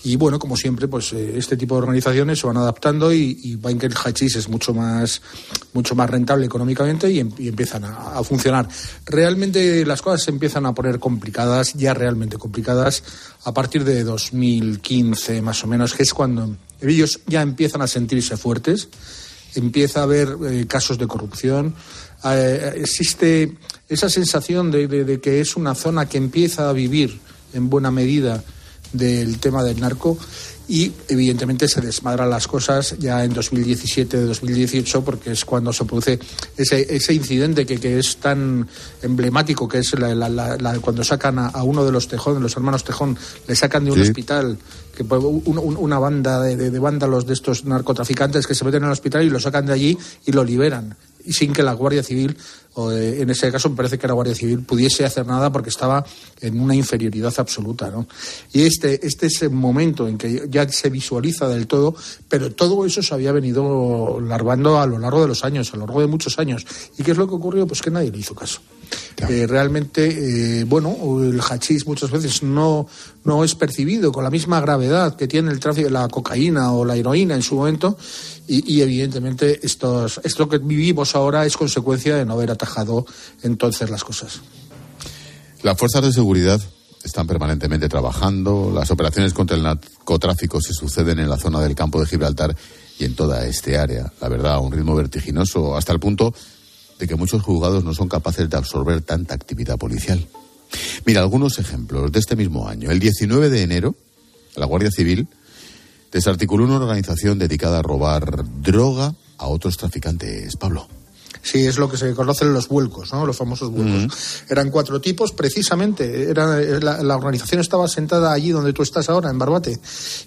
Y bueno, como siempre, pues eh, este tipo de organizaciones se van adaptando y, y el hachís es mucho más, mucho más rentable económicamente y, em, empiezan a, funcionar. Realmente las cosas se empiezan a poner complicadas, ya realmente complicadas, a partir de 2015 más o menos, que es cuando ellos ya empiezan a sentirse fuertes, empieza a haber eh, casos de corrupción, eh, existe esa sensación de que es una zona que empieza a vivir en buena medida del tema del narco y evidentemente se desmadran las cosas ya en 2017-2018 porque es cuando se produce ese, ese incidente que, que, es tan emblemático que es la, la, la, cuando sacan a, a, uno de los Tejón, los hermanos Tejón, le sacan de un sí. hospital que un, un, una banda de, de, de, vándalos de estos narcotraficantes que se meten en el hospital y lo sacan de allí y lo liberan y sin que la Guardia Civil, o eh, en ese caso me parece que la Guardia Civil pudiese hacer nada porque estaba en una inferioridad absoluta. ¿no? Y este, este es el momento en que ya se visualiza del todo, pero todo eso se había venido larvando a lo largo de los años, a lo largo de muchos años. ¿Y qué es lo que ocurrió? Pues que nadie le hizo caso. Eh, realmente, eh, bueno, el hachís muchas veces no, no es percibido con la misma gravedad que tiene el tráfico, la cocaína o la heroína en su momento, y, y evidentemente estos, esto que vivimos ahora es consecuencia de no haber atajado entonces las cosas. Las fuerzas de seguridad están permanentemente trabajando, las operaciones contra el narcotráfico se suceden en la zona del campo de Gibraltar y en toda este área, la verdad, a un ritmo vertiginoso, hasta el punto que muchos juzgados no son capaces de absorber tanta actividad policial. Mira, algunos ejemplos de este mismo año. El 19 de enero, la Guardia Civil desarticuló una organización dedicada a robar droga a otros traficantes. Pablo. Sí, es lo que se conocen los vuelcos, ¿no? Los famosos vuelcos. Uh -huh. Eran cuatro tipos, precisamente. Era, la, la, organización estaba sentada allí donde tú estás ahora, en Barbate.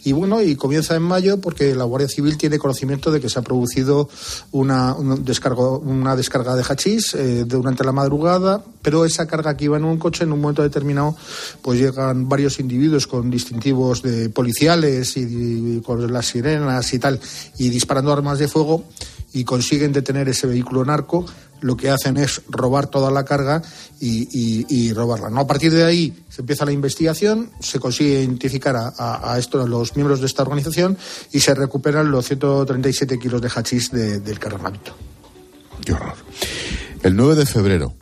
Y bueno, y comienza en mayo porque la Guardia Civil tiene conocimiento de que se ha producido una, un descargo, una descarga de hachís eh, durante la madrugada, pero esa carga que iba en un coche, en un momento determinado, pues llegan varios individuos con distintivos de policiales y, y con las sirenas y tal, y disparando armas de fuego y consiguen detener ese vehículo narco, lo que hacen es robar toda la carga y, robarla. ¿no? A partir de ahí se empieza la investigación, se consigue identificar a, a, los miembros de esta organización y se recuperan los 137 kilos de hachís de, del cargamento. Qué horror. El 9 de febrero,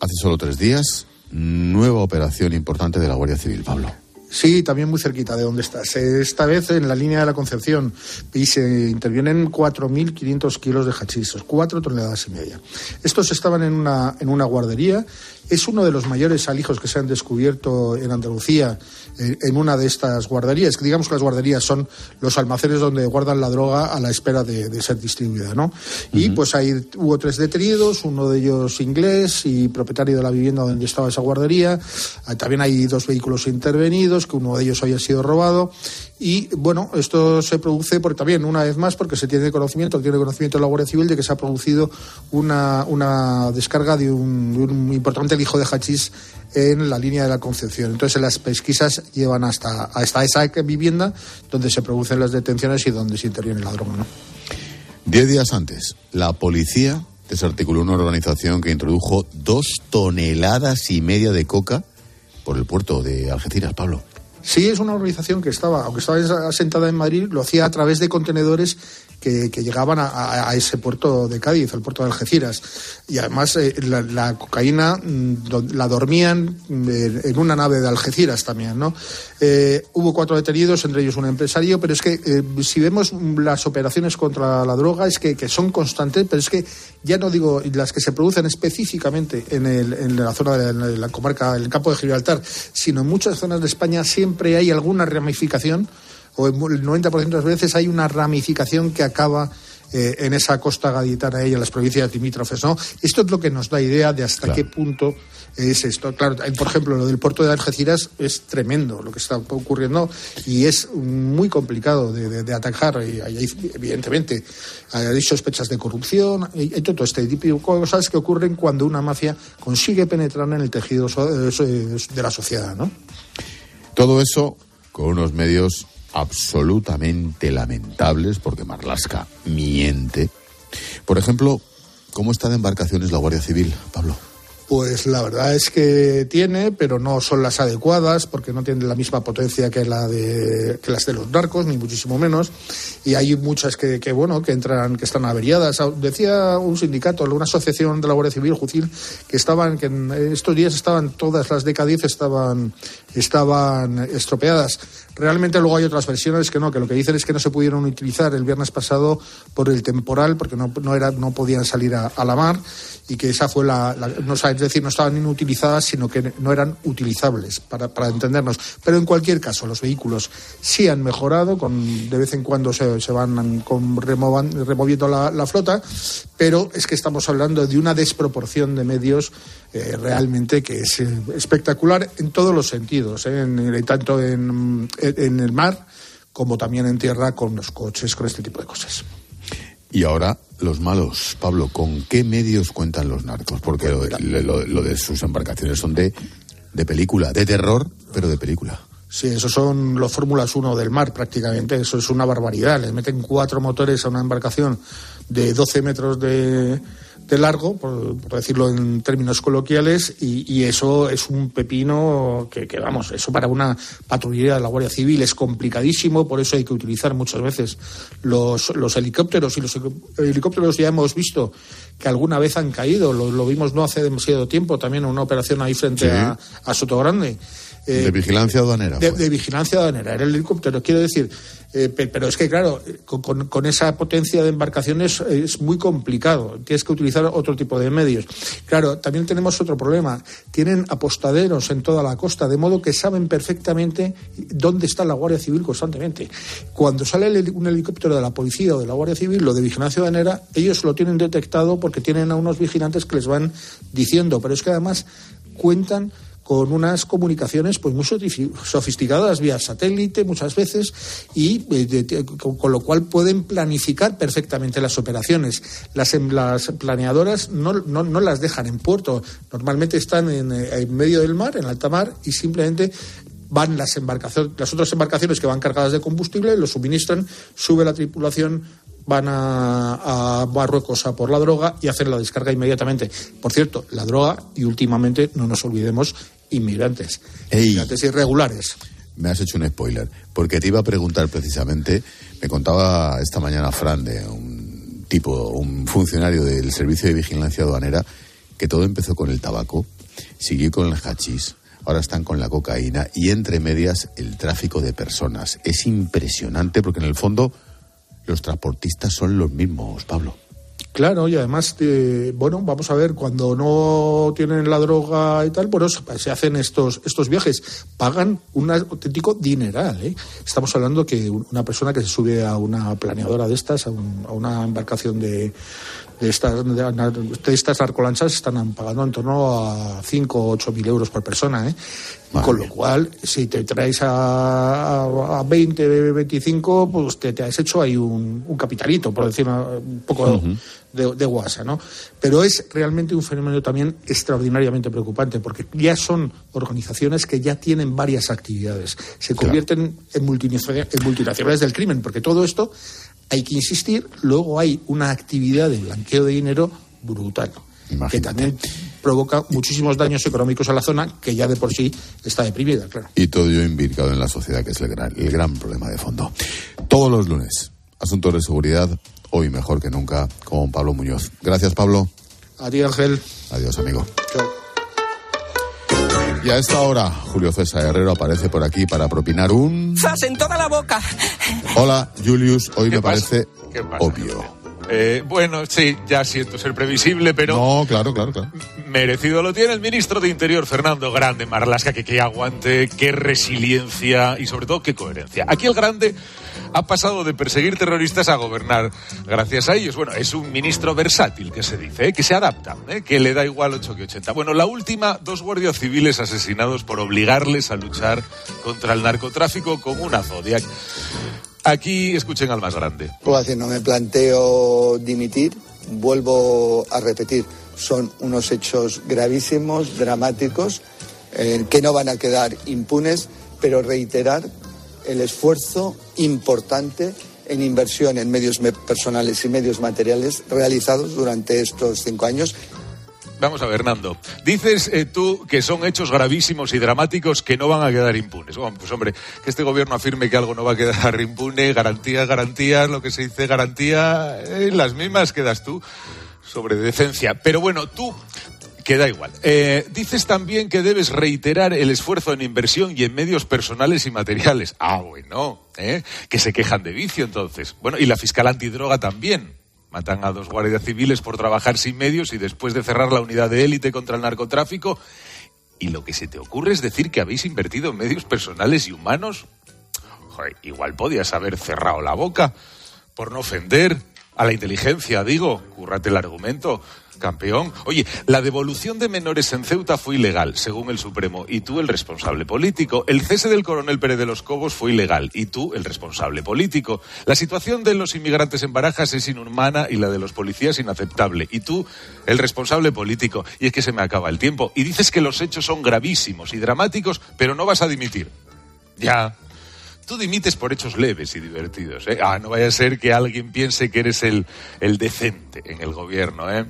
hace solo tres días, nueva operación importante de la Guardia Civil, Pablo. Sí, también muy cerquita de donde estás. Esta vez en la línea de la Concepción y se intervienen 4.500 kilos de hachís, 4 toneladas y media. Estos estaban en una, en una guardería. Es uno de los mayores alijos que se han descubierto en Andalucía eh, en una de estas guarderías. Digamos que las guarderías son los almacenes donde guardan la droga a la espera de, de ser distribuida, ¿no? Uh -huh. Y pues ahí hubo tres detenidos, uno de ellos inglés y propietario de la vivienda donde estaba esa guardería. También hay dos vehículos intervenidos que uno de ellos había sido robado. Y bueno, esto se produce porque también, una vez más, porque se tiene conocimiento, tiene conocimiento de la Guardia Civil de que se ha producido una, una descarga de un, importante lijo de hachís en la línea de la Concepción. Entonces, las pesquisas llevan hasta, hasta esa vivienda donde se producen las detenciones y donde se interviene la droga. Diez días antes, la policía desarticuló una organización que introdujo dos toneladas y media de coca por el puerto de Algeciras, Pablo. Sí, es una organización que estaba, aunque estaba asentada en Madrid, lo hacía a través de contenedores que, llegaban a, ese puerto de Cádiz, al puerto de Algeciras. Y además eh, la, cocaína mm, la dormían eh, en una nave de Algeciras también, ¿no? Eh, hubo cuatro detenidos, entre ellos un empresario, pero es que si vemos las operaciones contra la droga es que, son constantes, pero es que ya no digo las que se producen específicamente en, el, en la zona de la, la comarca, en el campo de Gibraltar, sino en muchas zonas de España siempre hay alguna ramificación o el 90% de las veces hay una ramificación que acaba eh, en esa costa gaditana y en las provincias limítrofes. ¿no? Esto es lo que nos da idea de hasta qué punto es esto. Claro, por ejemplo, lo del puerto de Algeciras es tremendo lo que está ocurriendo y es muy complicado de, atacar. Y hay, evidentemente, hay sospechas de corrupción, y todo este tipo de cosas que ocurren cuando una mafia consigue penetrar en el tejido eh, de la sociedad. ¿no? Todo eso con unos medios absolutamente lamentables, porque Marlasca miente. Por ejemplo, ¿cómo está de embarcaciones la Guardia Civil, Pablo? Pues la verdad es que tiene, pero no son las adecuadas porque no tienen la misma potencia que, la de, que las de los narcos, ni muchísimo menos. Y hay muchas que, que, bueno, que entran, que están averiadas. Decía un sindicato, una asociación de la Guardia Civil, Jucil, que estaban, que en estos días estaban todas las Cádiz estaban, estaban estropeadas. Realmente luego hay otras versiones que no, que lo que dicen es que no se pudieron utilizar el viernes pasado por el temporal, porque no, no, era, no podían salir a, la mar y que esa fue la, no, es decir, no estaban inutilizadas, sino que no eran utilizables, para, para entendernos. Pero en cualquier caso, los vehículos sí han mejorado, con, de vez en cuando se, se van con, removiendo la, la, flota, pero es que estamos hablando de una desproporción de medios eh, realmente que es eh, espectacular en todos los sentidos, eh, en, tanto el mar como también en tierra con los coches, con este tipo de cosas. Y ahora los malos, Pablo, ¿con qué medios cuentan los narcos? Porque lo, de sus embarcaciones son de, de película, de terror, pero de película. Sí, esos son los Fórmulas 1 del mar prácticamente, eso es una barbaridad. Les meten cuatro motores a una embarcación de 12 metros de, de largo, por, decirlo en términos coloquiales, y, eso es un pepino que, vamos, eso para una patrullera de la Guardia Civil es complicadísimo, por eso hay que utilizar muchas veces los, los helicópteros, y los helicópteros ya hemos visto que alguna vez han caído, lo, vimos no hace demasiado tiempo, también en una operación ahí frente a, a Soto Grande. Eh, de vigilancia aduanera. De, vigilancia aduanera, era el helicóptero. Quiero decir, eh, pero es que, claro, con, esa potencia de embarcaciones es muy complicado. Tienes que utilizar otro tipo de medios. Claro, también tenemos otro problema. Tienen apostaderos en toda la costa, de modo que saben perfectamente dónde está la Guardia Civil constantemente. Cuando sale un helicóptero de la policía o de la Guardia Civil, lo de vigilancia aduanera, ellos lo tienen detectado porque tienen a unos vigilantes que les van diciendo. Pero es que además cuentan con unas comunicaciones pues muy sofisticadas vía satélite muchas veces y eh, con, lo cual pueden planificar perfectamente las operaciones. Las, em, las planeadoras no, no, no, las dejan en puerto, normalmente están en, eh, en medio del mar, en alta mar, y simplemente van las embarcaciones, las otras embarcaciones que van cargadas de combustible, lo suministran, sube la tripulación, van a, a, Marruecos a por la droga y hacen la descarga inmediatamente. Por cierto, la droga y últimamente, no nos olvidemos, inmigrantes, inmigrantes irregulares. Me has hecho un spoiler, porque te iba a preguntar precisamente, me contaba esta mañana Fran de un tipo, un funcionario del Servicio de Vigilancia Aduanera, que todo empezó con el tabaco, siguió con el hachís, ahora están con la cocaína y entre medias el tráfico de personas. Es impresionante porque en el fondo los transportistas son los mismos, Pablo. Claro, y además, eh, bueno, vamos a ver, cuando no tienen la droga y tal, bueno, se hacen estos, estos viajes, pagan un auténtico dineral. ¿eh? Estamos hablando que una persona que se sube a una planeadora de estas, a, a una embarcación de, de estas, de, estas arcolanchas están pagando en torno a 5 o 8 mil euros por persona. ¿eh? Con lo cual, si te traes a, a 20, 25, pues te, te, has hecho ahí un, un capitalito, por decir un poco de, de, guasa, ¿no? Pero es realmente un fenómeno también extraordinariamente preocupante, porque ya son organizaciones que ya tienen varias actividades. Se convierten en, en multinacionales del crimen, porque todo esto hay que insistir, luego hay una actividad de blanqueo de dinero brutal, que también provoca muchísimos daños económicos a la zona, que ya de por sí está deprimida, claro. Y todo ello implicado en la sociedad, que es el gran, el gran problema de fondo. Todos los lunes, asuntos de seguridad, hoy mejor que nunca, con Pablo Muñoz. Gracias, Pablo. Adiós, Ángel. Adiós, amigo. Y a esta hora, Julio César Herrero aparece por aquí para propinar un... ¡Zas en toda la boca! Hola, Julius. Hoy me parece obvio. Eh, bueno, sí, ya siento ser previsible, pero... No, claro, claro, claro. Merecido lo tiene el ministro de Interior, Fernando Grande Marlasca, que qué aguante, qué resiliencia y sobre todo qué coherencia. Aquí el Grande ha pasado de perseguir terroristas a gobernar gracias a ellos. Bueno, es un ministro versátil, que se dice, ¿eh? que se adapta, ¿eh? que le da igual 8 que 80. Bueno, la última, dos guardias civiles asesinados por obligarles a luchar contra el narcotráfico con una Zodiac. Aquí escuchen al más grande. Pues no me planteo dimitir, vuelvo a repetir, son unos hechos gravísimos, dramáticos, eh, que no van a quedar impunes, pero reiterar el esfuerzo importante en inversión en medios personales y medios materiales realizados durante estos cinco años Vamos a ver, Nando. Dices eh, tú que son hechos gravísimos y dramáticos que no van a quedar impunes. Bueno, pues hombre, que este gobierno afirme que algo no va a quedar impune, garantía, garantía, lo que se dice garantía, eh, las mismas quedas tú sobre decencia. Pero bueno, tú queda igual. Eh, dices también que debes reiterar el esfuerzo en inversión y en medios personales y materiales. Ah, bueno, ¿eh? que se quejan de vicio entonces. Bueno, y la fiscal antidroga también. Matan a dos guardias civiles por trabajar sin medios y después de cerrar la unidad de élite contra el narcotráfico. Y lo que se te ocurre es decir que habéis invertido en medios personales y humanos. Joder, igual podías haber cerrado la boca por no ofender a la inteligencia, digo. Cúrrate el argumento. Campeón. Oye, la devolución de menores en Ceuta fue ilegal, según el Supremo, y tú el responsable político. El cese del coronel Pérez de los Cobos fue ilegal, y tú el responsable político. La situación de los inmigrantes en Barajas es inhumana y la de los policías inaceptable, y tú el responsable político. Y es que se me acaba el tiempo. Y dices que los hechos son gravísimos y dramáticos, pero no vas a dimitir. Ya. Tú dimites por hechos leves y divertidos. ¿eh? Ah, no vaya a ser que alguien piense que eres el, el decente en el gobierno, ¿eh?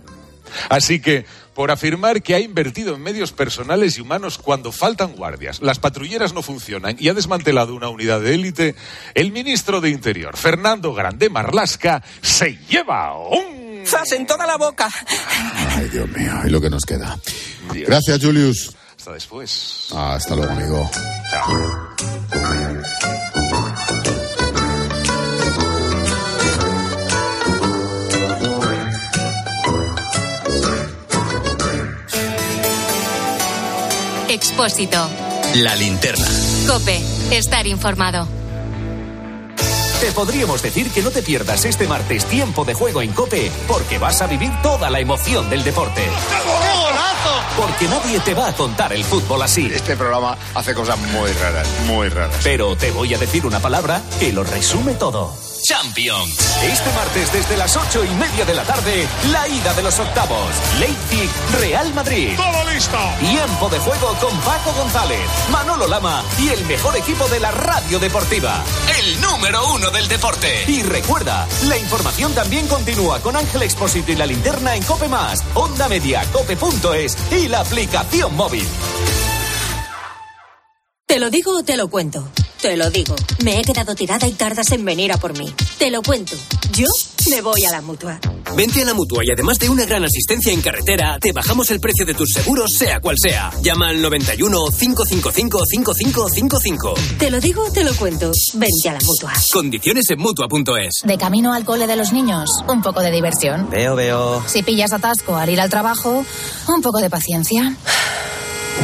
Así que, por afirmar que ha invertido en medios personales y humanos cuando faltan guardias, las patrulleras no funcionan y ha desmantelado una unidad de élite, el ministro de Interior, Fernando Grande Marlasca, se lleva un... ¡Zas en toda la boca! Ay, Dios mío, y lo que nos queda. Gracias, Julius. Hasta después. hasta luego, amigo. Chao. Expósito. La linterna. Cope. Estar informado. Te podríamos decir que no te pierdas este martes tiempo de juego en Cope, porque vas a vivir toda la emoción del deporte. Porque nadie te va a contar el fútbol así. Este programa hace cosas muy raras, muy raras. Pero te voy a decir una palabra que lo resume todo. Champions. Este martes desde las ocho y media de la tarde, la ida de los octavos. Leipzig, Real Madrid. ¡Todo listo! Tiempo de juego con Paco González, Manolo Lama y el mejor equipo de la radio deportiva. El número uno del deporte. Y recuerda, la información también continúa con Ángel Expósito y la linterna en Cope Más, Onda Media, Cope.es y la aplicación móvil. ¿Te lo digo o te lo cuento? Te lo digo. Me he quedado tirada y tardas en venir a por mí. Te lo cuento. Yo me voy a la mutua. Vente a la mutua y además de una gran asistencia en carretera, te bajamos el precio de tus seguros, sea cual sea. Llama al 91 555 5555. Te lo digo o te lo cuento. Vente a la mutua. Condiciones en mutua.es. De camino al cole de los niños, un poco de diversión. Veo, veo. Si pillas atasco al ir al trabajo, un poco de paciencia.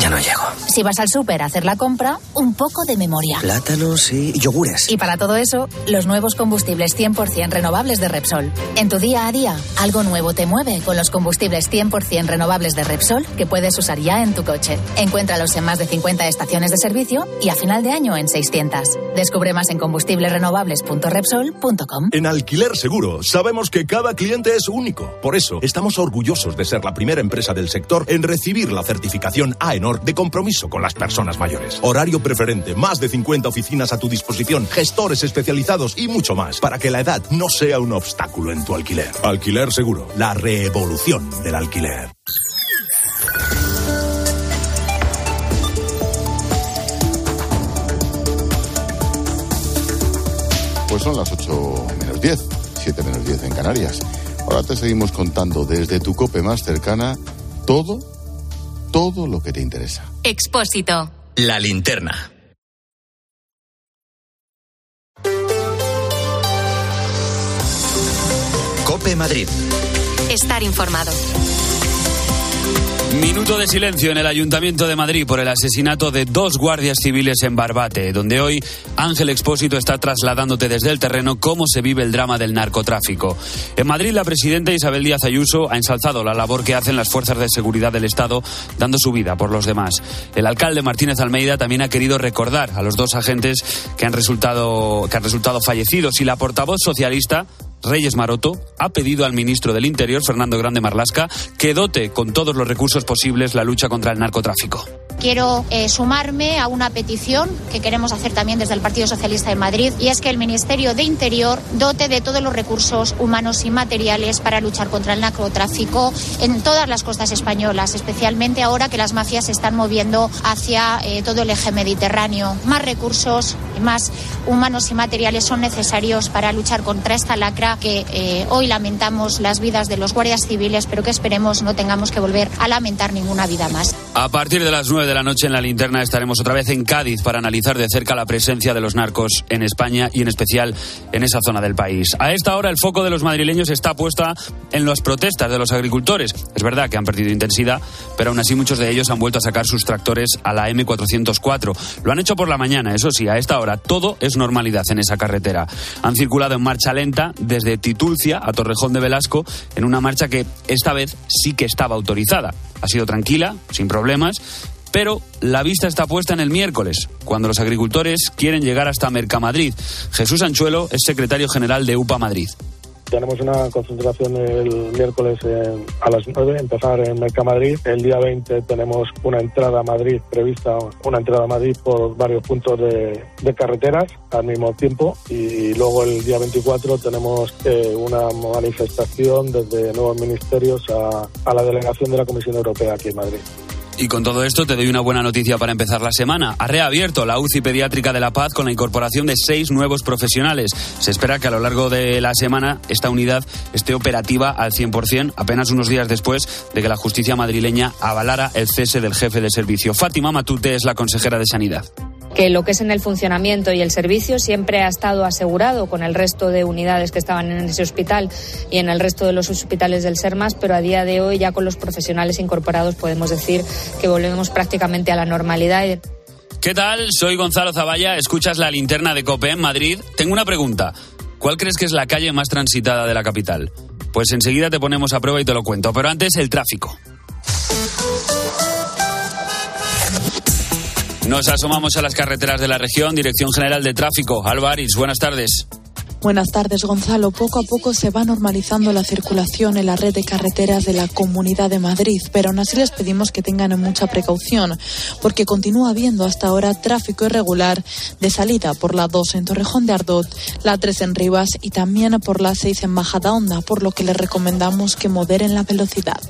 Ya no llego. Si vas al súper a hacer la compra, un poco de memoria. Plátanos y yogures. Y para todo eso, los nuevos combustibles 100% renovables de Repsol. En tu día a día, algo nuevo te mueve con los combustibles 100% renovables de Repsol que puedes usar ya en tu coche. Encuéntralos en más de 50 estaciones de servicio y a final de año en 600. Descubre más en combustiblesrenovables.repsol.com. En Alquiler Seguro sabemos que cada cliente es único. Por eso estamos orgullosos de ser la primera empresa del sector en recibir la certificación AENOR de compromiso con las personas mayores. Horario preferente, más de 50 oficinas a tu disposición, gestores especializados y mucho más para que la edad no sea un obstáculo en tu alquiler. Alquiler Seguro, la revolución del alquiler. Pues son las 8 menos 10, 7 menos 10 en Canarias. Ahora te seguimos contando desde tu cope más cercana todo, todo lo que te interesa. Expósito. La linterna. Cope Madrid. Estar informado. Minuto de silencio en el Ayuntamiento de Madrid por el asesinato de dos guardias civiles en Barbate, donde hoy Ángel Expósito está trasladándote desde el terreno cómo se vive el drama del narcotráfico. En Madrid, la presidenta Isabel Díaz Ayuso ha ensalzado la labor que hacen las fuerzas de seguridad del Estado, dando su vida por los demás. El alcalde Martínez Almeida también ha querido recordar a los dos agentes que han resultado, que han resultado fallecidos y la portavoz socialista Reyes Maroto ha pedido al ministro del Interior, Fernando Grande Marlasca, que dote con todos los recursos posibles la lucha contra el narcotráfico. Quiero eh, sumarme a una petición que queremos hacer también desde el Partido Socialista de Madrid y es que el Ministerio de Interior dote de todos los recursos humanos y materiales para luchar contra el narcotráfico en todas las costas españolas, especialmente ahora que las mafias se están moviendo hacia eh, todo el eje mediterráneo. Más recursos más humanos y materiales son necesarios para luchar contra esta lacra que eh, hoy lamentamos las vidas de los guardias civiles, pero que esperemos no tengamos que volver a lamentar ninguna vida más. A partir de las 9 de la noche en la linterna estaremos otra vez en Cádiz para analizar de cerca la presencia de los narcos en España y en especial en esa zona del país. A esta hora el foco de los madrileños está puesta en las protestas de los agricultores. Es verdad que han perdido intensidad, pero aún así muchos de ellos han vuelto a sacar sus tractores a la M404. Lo han hecho por la mañana, eso sí, a esta hora todo es normalidad en esa carretera. Han circulado en marcha lenta desde Titulcia a Torrejón de Velasco en una marcha que esta vez sí que estaba autorizada. Ha sido tranquila, sin problemas, pero la vista está puesta en el miércoles, cuando los agricultores quieren llegar hasta Mercamadrid. Jesús Anchuelo es secretario general de UPA Madrid. Tenemos una concentración el miércoles a las 9, empezar en Mercamadrid. El día 20 tenemos una entrada a Madrid prevista, una entrada a Madrid por varios puntos de, carreteras al mismo tiempo. Y luego el día 24 tenemos eh, una manifestación desde nuevos ministerios a, a la delegación de la Comisión Europea aquí en Madrid. Y con todo esto te doy una buena noticia para empezar la semana. Ha reabierto la UCI pediátrica de La Paz con la incorporación de seis nuevos profesionales. Se espera que a lo largo de la semana esta unidad esté operativa al 100%, apenas unos días después de que la justicia madrileña avalara el cese del jefe de servicio. Fátima Matute es la consejera de Sanidad que lo que es en el funcionamiento y el servicio siempre ha estado asegurado con el resto de unidades que estaban en ese hospital y en el resto de los hospitales del SERMAS, pero a día de hoy ya con los profesionales incorporados podemos decir que volvemos prácticamente a la normalidad. ¿Qué tal? Soy Gonzalo Zavalla, escuchas la linterna de COPE en Madrid. Tengo una pregunta. ¿Cuál crees que es la calle más transitada de la capital? Pues enseguida te ponemos a prueba y te lo cuento, pero antes el tráfico. Nos asomamos a las carreteras de la región, Dirección General de Tráfico. Álvarez, buenas tardes. Buenas tardes, Gonzalo. Poco a poco se va normalizando la circulación en la red de carreteras de la Comunidad de Madrid, pero aún así les pedimos que tengan mucha precaución, porque continúa habiendo hasta ahora tráfico irregular de salida por la 2 en Torrejón de Ardot, la 3 en Rivas y también por la 6 en Majadahonda, por lo que les recomendamos que moderen la velocidad.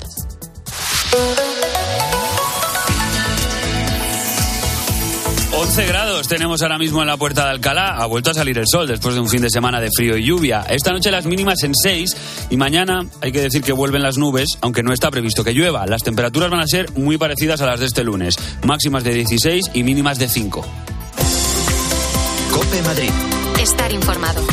11 grados tenemos ahora mismo en la puerta de Alcalá. Ha vuelto a salir el sol después de un fin de semana de frío y lluvia. Esta noche las mínimas en 6 y mañana hay que decir que vuelven las nubes, aunque no está previsto que llueva. Las temperaturas van a ser muy parecidas a las de este lunes. Máximas de 16 y mínimas de 5. Cope Madrid. Estar informado.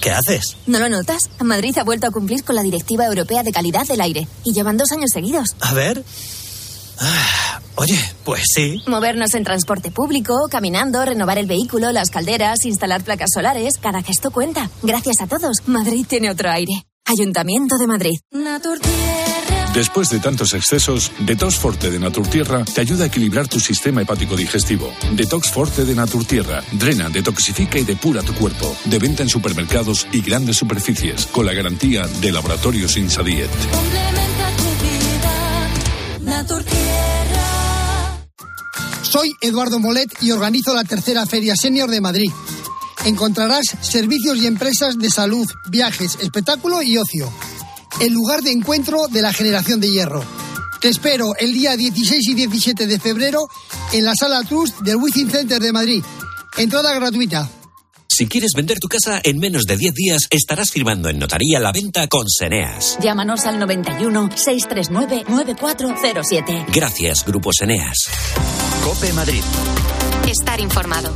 ¿Qué haces? ¿No lo notas? Madrid ha vuelto a cumplir con la Directiva Europea de Calidad del Aire y llevan dos años seguidos. A ver. Ah, oye, pues sí. Movernos en transporte público, caminando, renovar el vehículo, las calderas, instalar placas solares, cada gesto cuenta. Gracias a todos, Madrid tiene otro aire. Ayuntamiento de Madrid. Después de tantos excesos, Detox Forte de Naturtierra te ayuda a equilibrar tu sistema hepático digestivo. Detox Forte de Naturtierra drena, detoxifica y depura tu cuerpo. De venta en supermercados y grandes superficies, con la garantía de Laboratorios Insadiet. Soy Eduardo Molet y organizo la tercera Feria Senior de Madrid. Encontrarás servicios y empresas de salud, viajes, espectáculo y ocio. El lugar de encuentro de la generación de hierro. Te espero el día 16 y 17 de febrero en la Sala Trust del Wizzing Center de Madrid. Entrada gratuita. Si quieres vender tu casa en menos de 10 días, estarás firmando en notaría la venta con Seneas. Llámanos al 91 639 9407. Gracias, Grupo Seneas. Cope Madrid. Estar informado.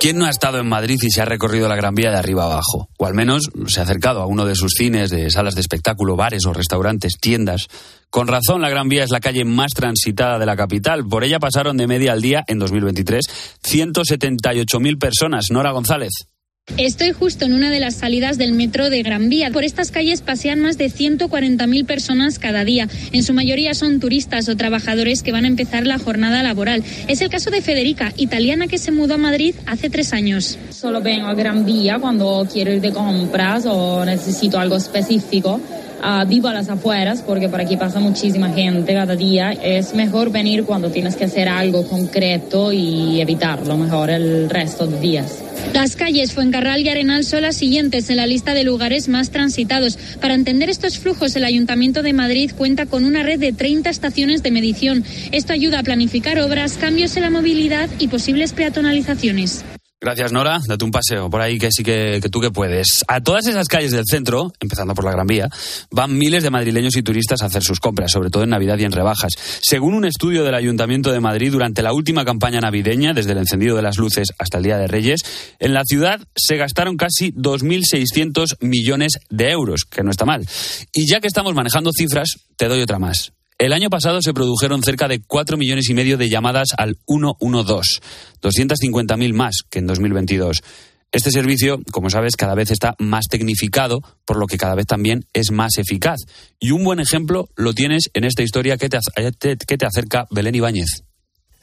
¿Quién no ha estado en Madrid y se ha recorrido la Gran Vía de arriba abajo? O al menos se ha acercado a uno de sus cines, de salas de espectáculo, bares o restaurantes, tiendas. Con razón, la Gran Vía es la calle más transitada de la capital. Por ella pasaron de media al día, en 2023, 178.000 personas. Nora González. Estoy justo en una de las salidas del metro de Gran Vía. Por estas calles pasean más de 140.000 personas cada día. En su mayoría son turistas o trabajadores que van a empezar la jornada laboral. Es el caso de Federica, italiana que se mudó a Madrid hace tres años. Solo vengo a Gran Vía cuando quiero ir de compras o necesito algo específico. Ah, vivo a las afueras porque por aquí pasa muchísima gente cada día. Es mejor venir cuando tienes que hacer algo concreto y evitarlo mejor el resto de días. Las calles Fuencarral y Arenal son las siguientes en la lista de lugares más transitados. Para entender estos flujos, el Ayuntamiento de Madrid cuenta con una red de 30 estaciones de medición. Esto ayuda a planificar obras, cambios en la movilidad y posibles peatonalizaciones. Gracias, Nora. Date un paseo por ahí que sí que, que, tú que puedes. A todas esas calles del centro, empezando por la Gran Vía, van miles de madrileños y turistas a hacer sus compras, sobre todo en Navidad y en rebajas. Según un estudio del Ayuntamiento de Madrid, durante la última campaña navideña, desde el encendido de las luces hasta el Día de Reyes, en la ciudad se gastaron casi 2.600 millones de euros, que no está mal. Y ya que estamos manejando cifras, te doy otra más. El año pasado se produjeron cerca de 4 millones y medio de llamadas al 112, 250.000 más que en 2022. Este servicio, como sabes, cada vez está más tecnificado, por lo que cada vez también es más eficaz. Y un buen ejemplo lo tienes en esta historia que te, que te acerca Belén Ibáñez.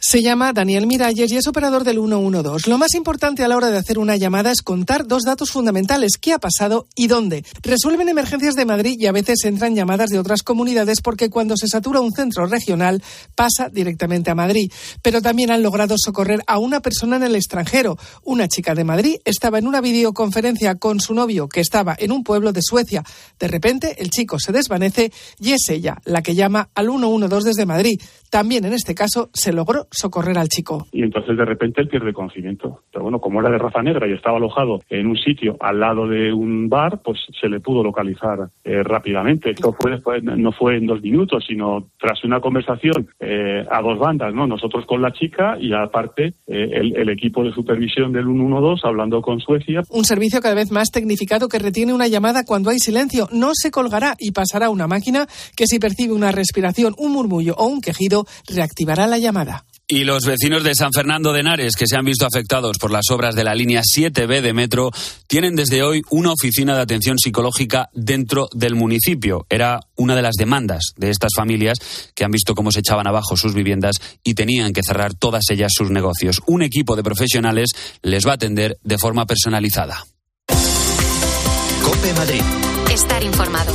Se llama Daniel Miralles y es operador del 112. Lo más importante a la hora de hacer una llamada es contar dos datos fundamentales, qué ha pasado y dónde. Resuelven emergencias de Madrid y a veces entran llamadas de otras comunidades porque cuando se satura un centro regional pasa directamente a Madrid. Pero también han logrado socorrer a una persona en el extranjero. Una chica de Madrid estaba en una videoconferencia con su novio que estaba en un pueblo de Suecia. De repente el chico se desvanece y es ella la que llama al 112 desde Madrid. También en este caso se logró socorrer al chico. Y entonces de repente él pierde conocimiento. Pero bueno, como era de raza negra y estaba alojado en un sitio al lado de un bar, pues se le pudo localizar eh, rápidamente. Esto fue después, no fue en dos minutos, sino tras una conversación eh, a dos bandas, ¿no? Nosotros con la chica y aparte eh, el, el, equipo de supervisión del 112 hablando con Suecia. Un servicio cada vez más tecnificado que retiene una llamada cuando hay silencio. No se colgará y pasará a una máquina que si percibe una respiración, un murmullo o un quejido, reactivará la llamada. Y los vecinos de San Fernando de Henares, que se han visto afectados por las obras de la línea 7B de metro, tienen desde hoy una oficina de atención psicológica dentro del municipio. Era una de las demandas de estas familias que han visto cómo se echaban abajo sus viviendas y tenían que cerrar todas ellas sus negocios. Un equipo de profesionales les va a atender de forma personalizada. Cope Madrid. Estar informado.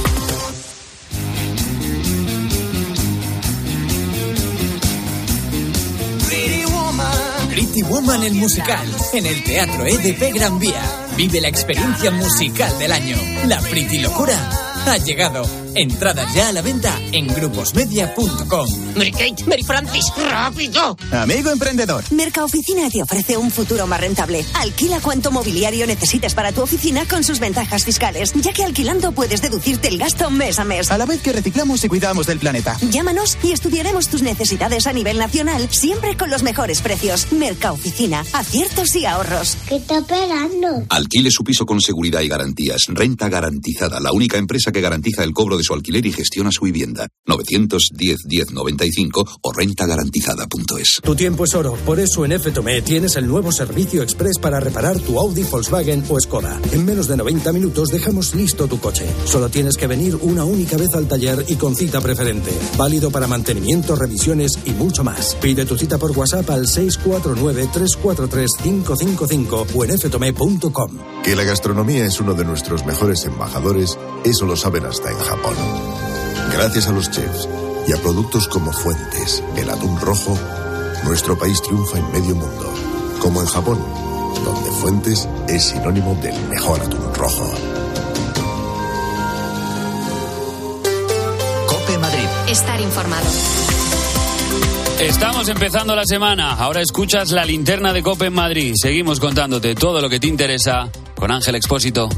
Pretty Woman el musical en el Teatro EDP Gran Vía. Vive la experiencia musical del año. La Pretty Locura ha llegado. Entradas ya a la venta en gruposmedia.com. Mary Kate, Mary Francis, rápido. Amigo emprendedor. Mercaoficina te ofrece un futuro más rentable. Alquila cuanto mobiliario necesites para tu oficina con sus ventajas fiscales, ya que alquilando puedes deducirte el gasto mes a mes. A la vez que reciclamos y cuidamos del planeta. Llámanos y estudiaremos tus necesidades a nivel nacional, siempre con los mejores precios. Mercaoficina, aciertos y ahorros. ¿Qué está esperando? Alquile su piso con seguridad y garantías. Renta garantizada, la única empresa que garantiza el cobro de su alquiler y gestiona su vivienda. 910 1095 o rentagarantizada.es. Tu tiempo es oro, por eso en FTOME tienes el nuevo servicio express para reparar tu Audi, Volkswagen o Skoda. En menos de 90 minutos dejamos listo tu coche. Solo tienes que venir una única vez al taller y con cita preferente. Válido para mantenimiento, revisiones y mucho más. Pide tu cita por WhatsApp al 649 343 555 o en ftome.com. Que la gastronomía es uno de nuestros mejores embajadores, eso lo saben hasta en Japón. Gracias a los chefs y a productos como Fuentes, el atún rojo, nuestro país triunfa en medio mundo, como en Japón, donde Fuentes es sinónimo del mejor atún rojo. Cope Madrid. Estar informado. Estamos empezando la semana. Ahora escuchas la linterna de Cope en Madrid. Seguimos contándote todo lo que te interesa con Ángel Expósito.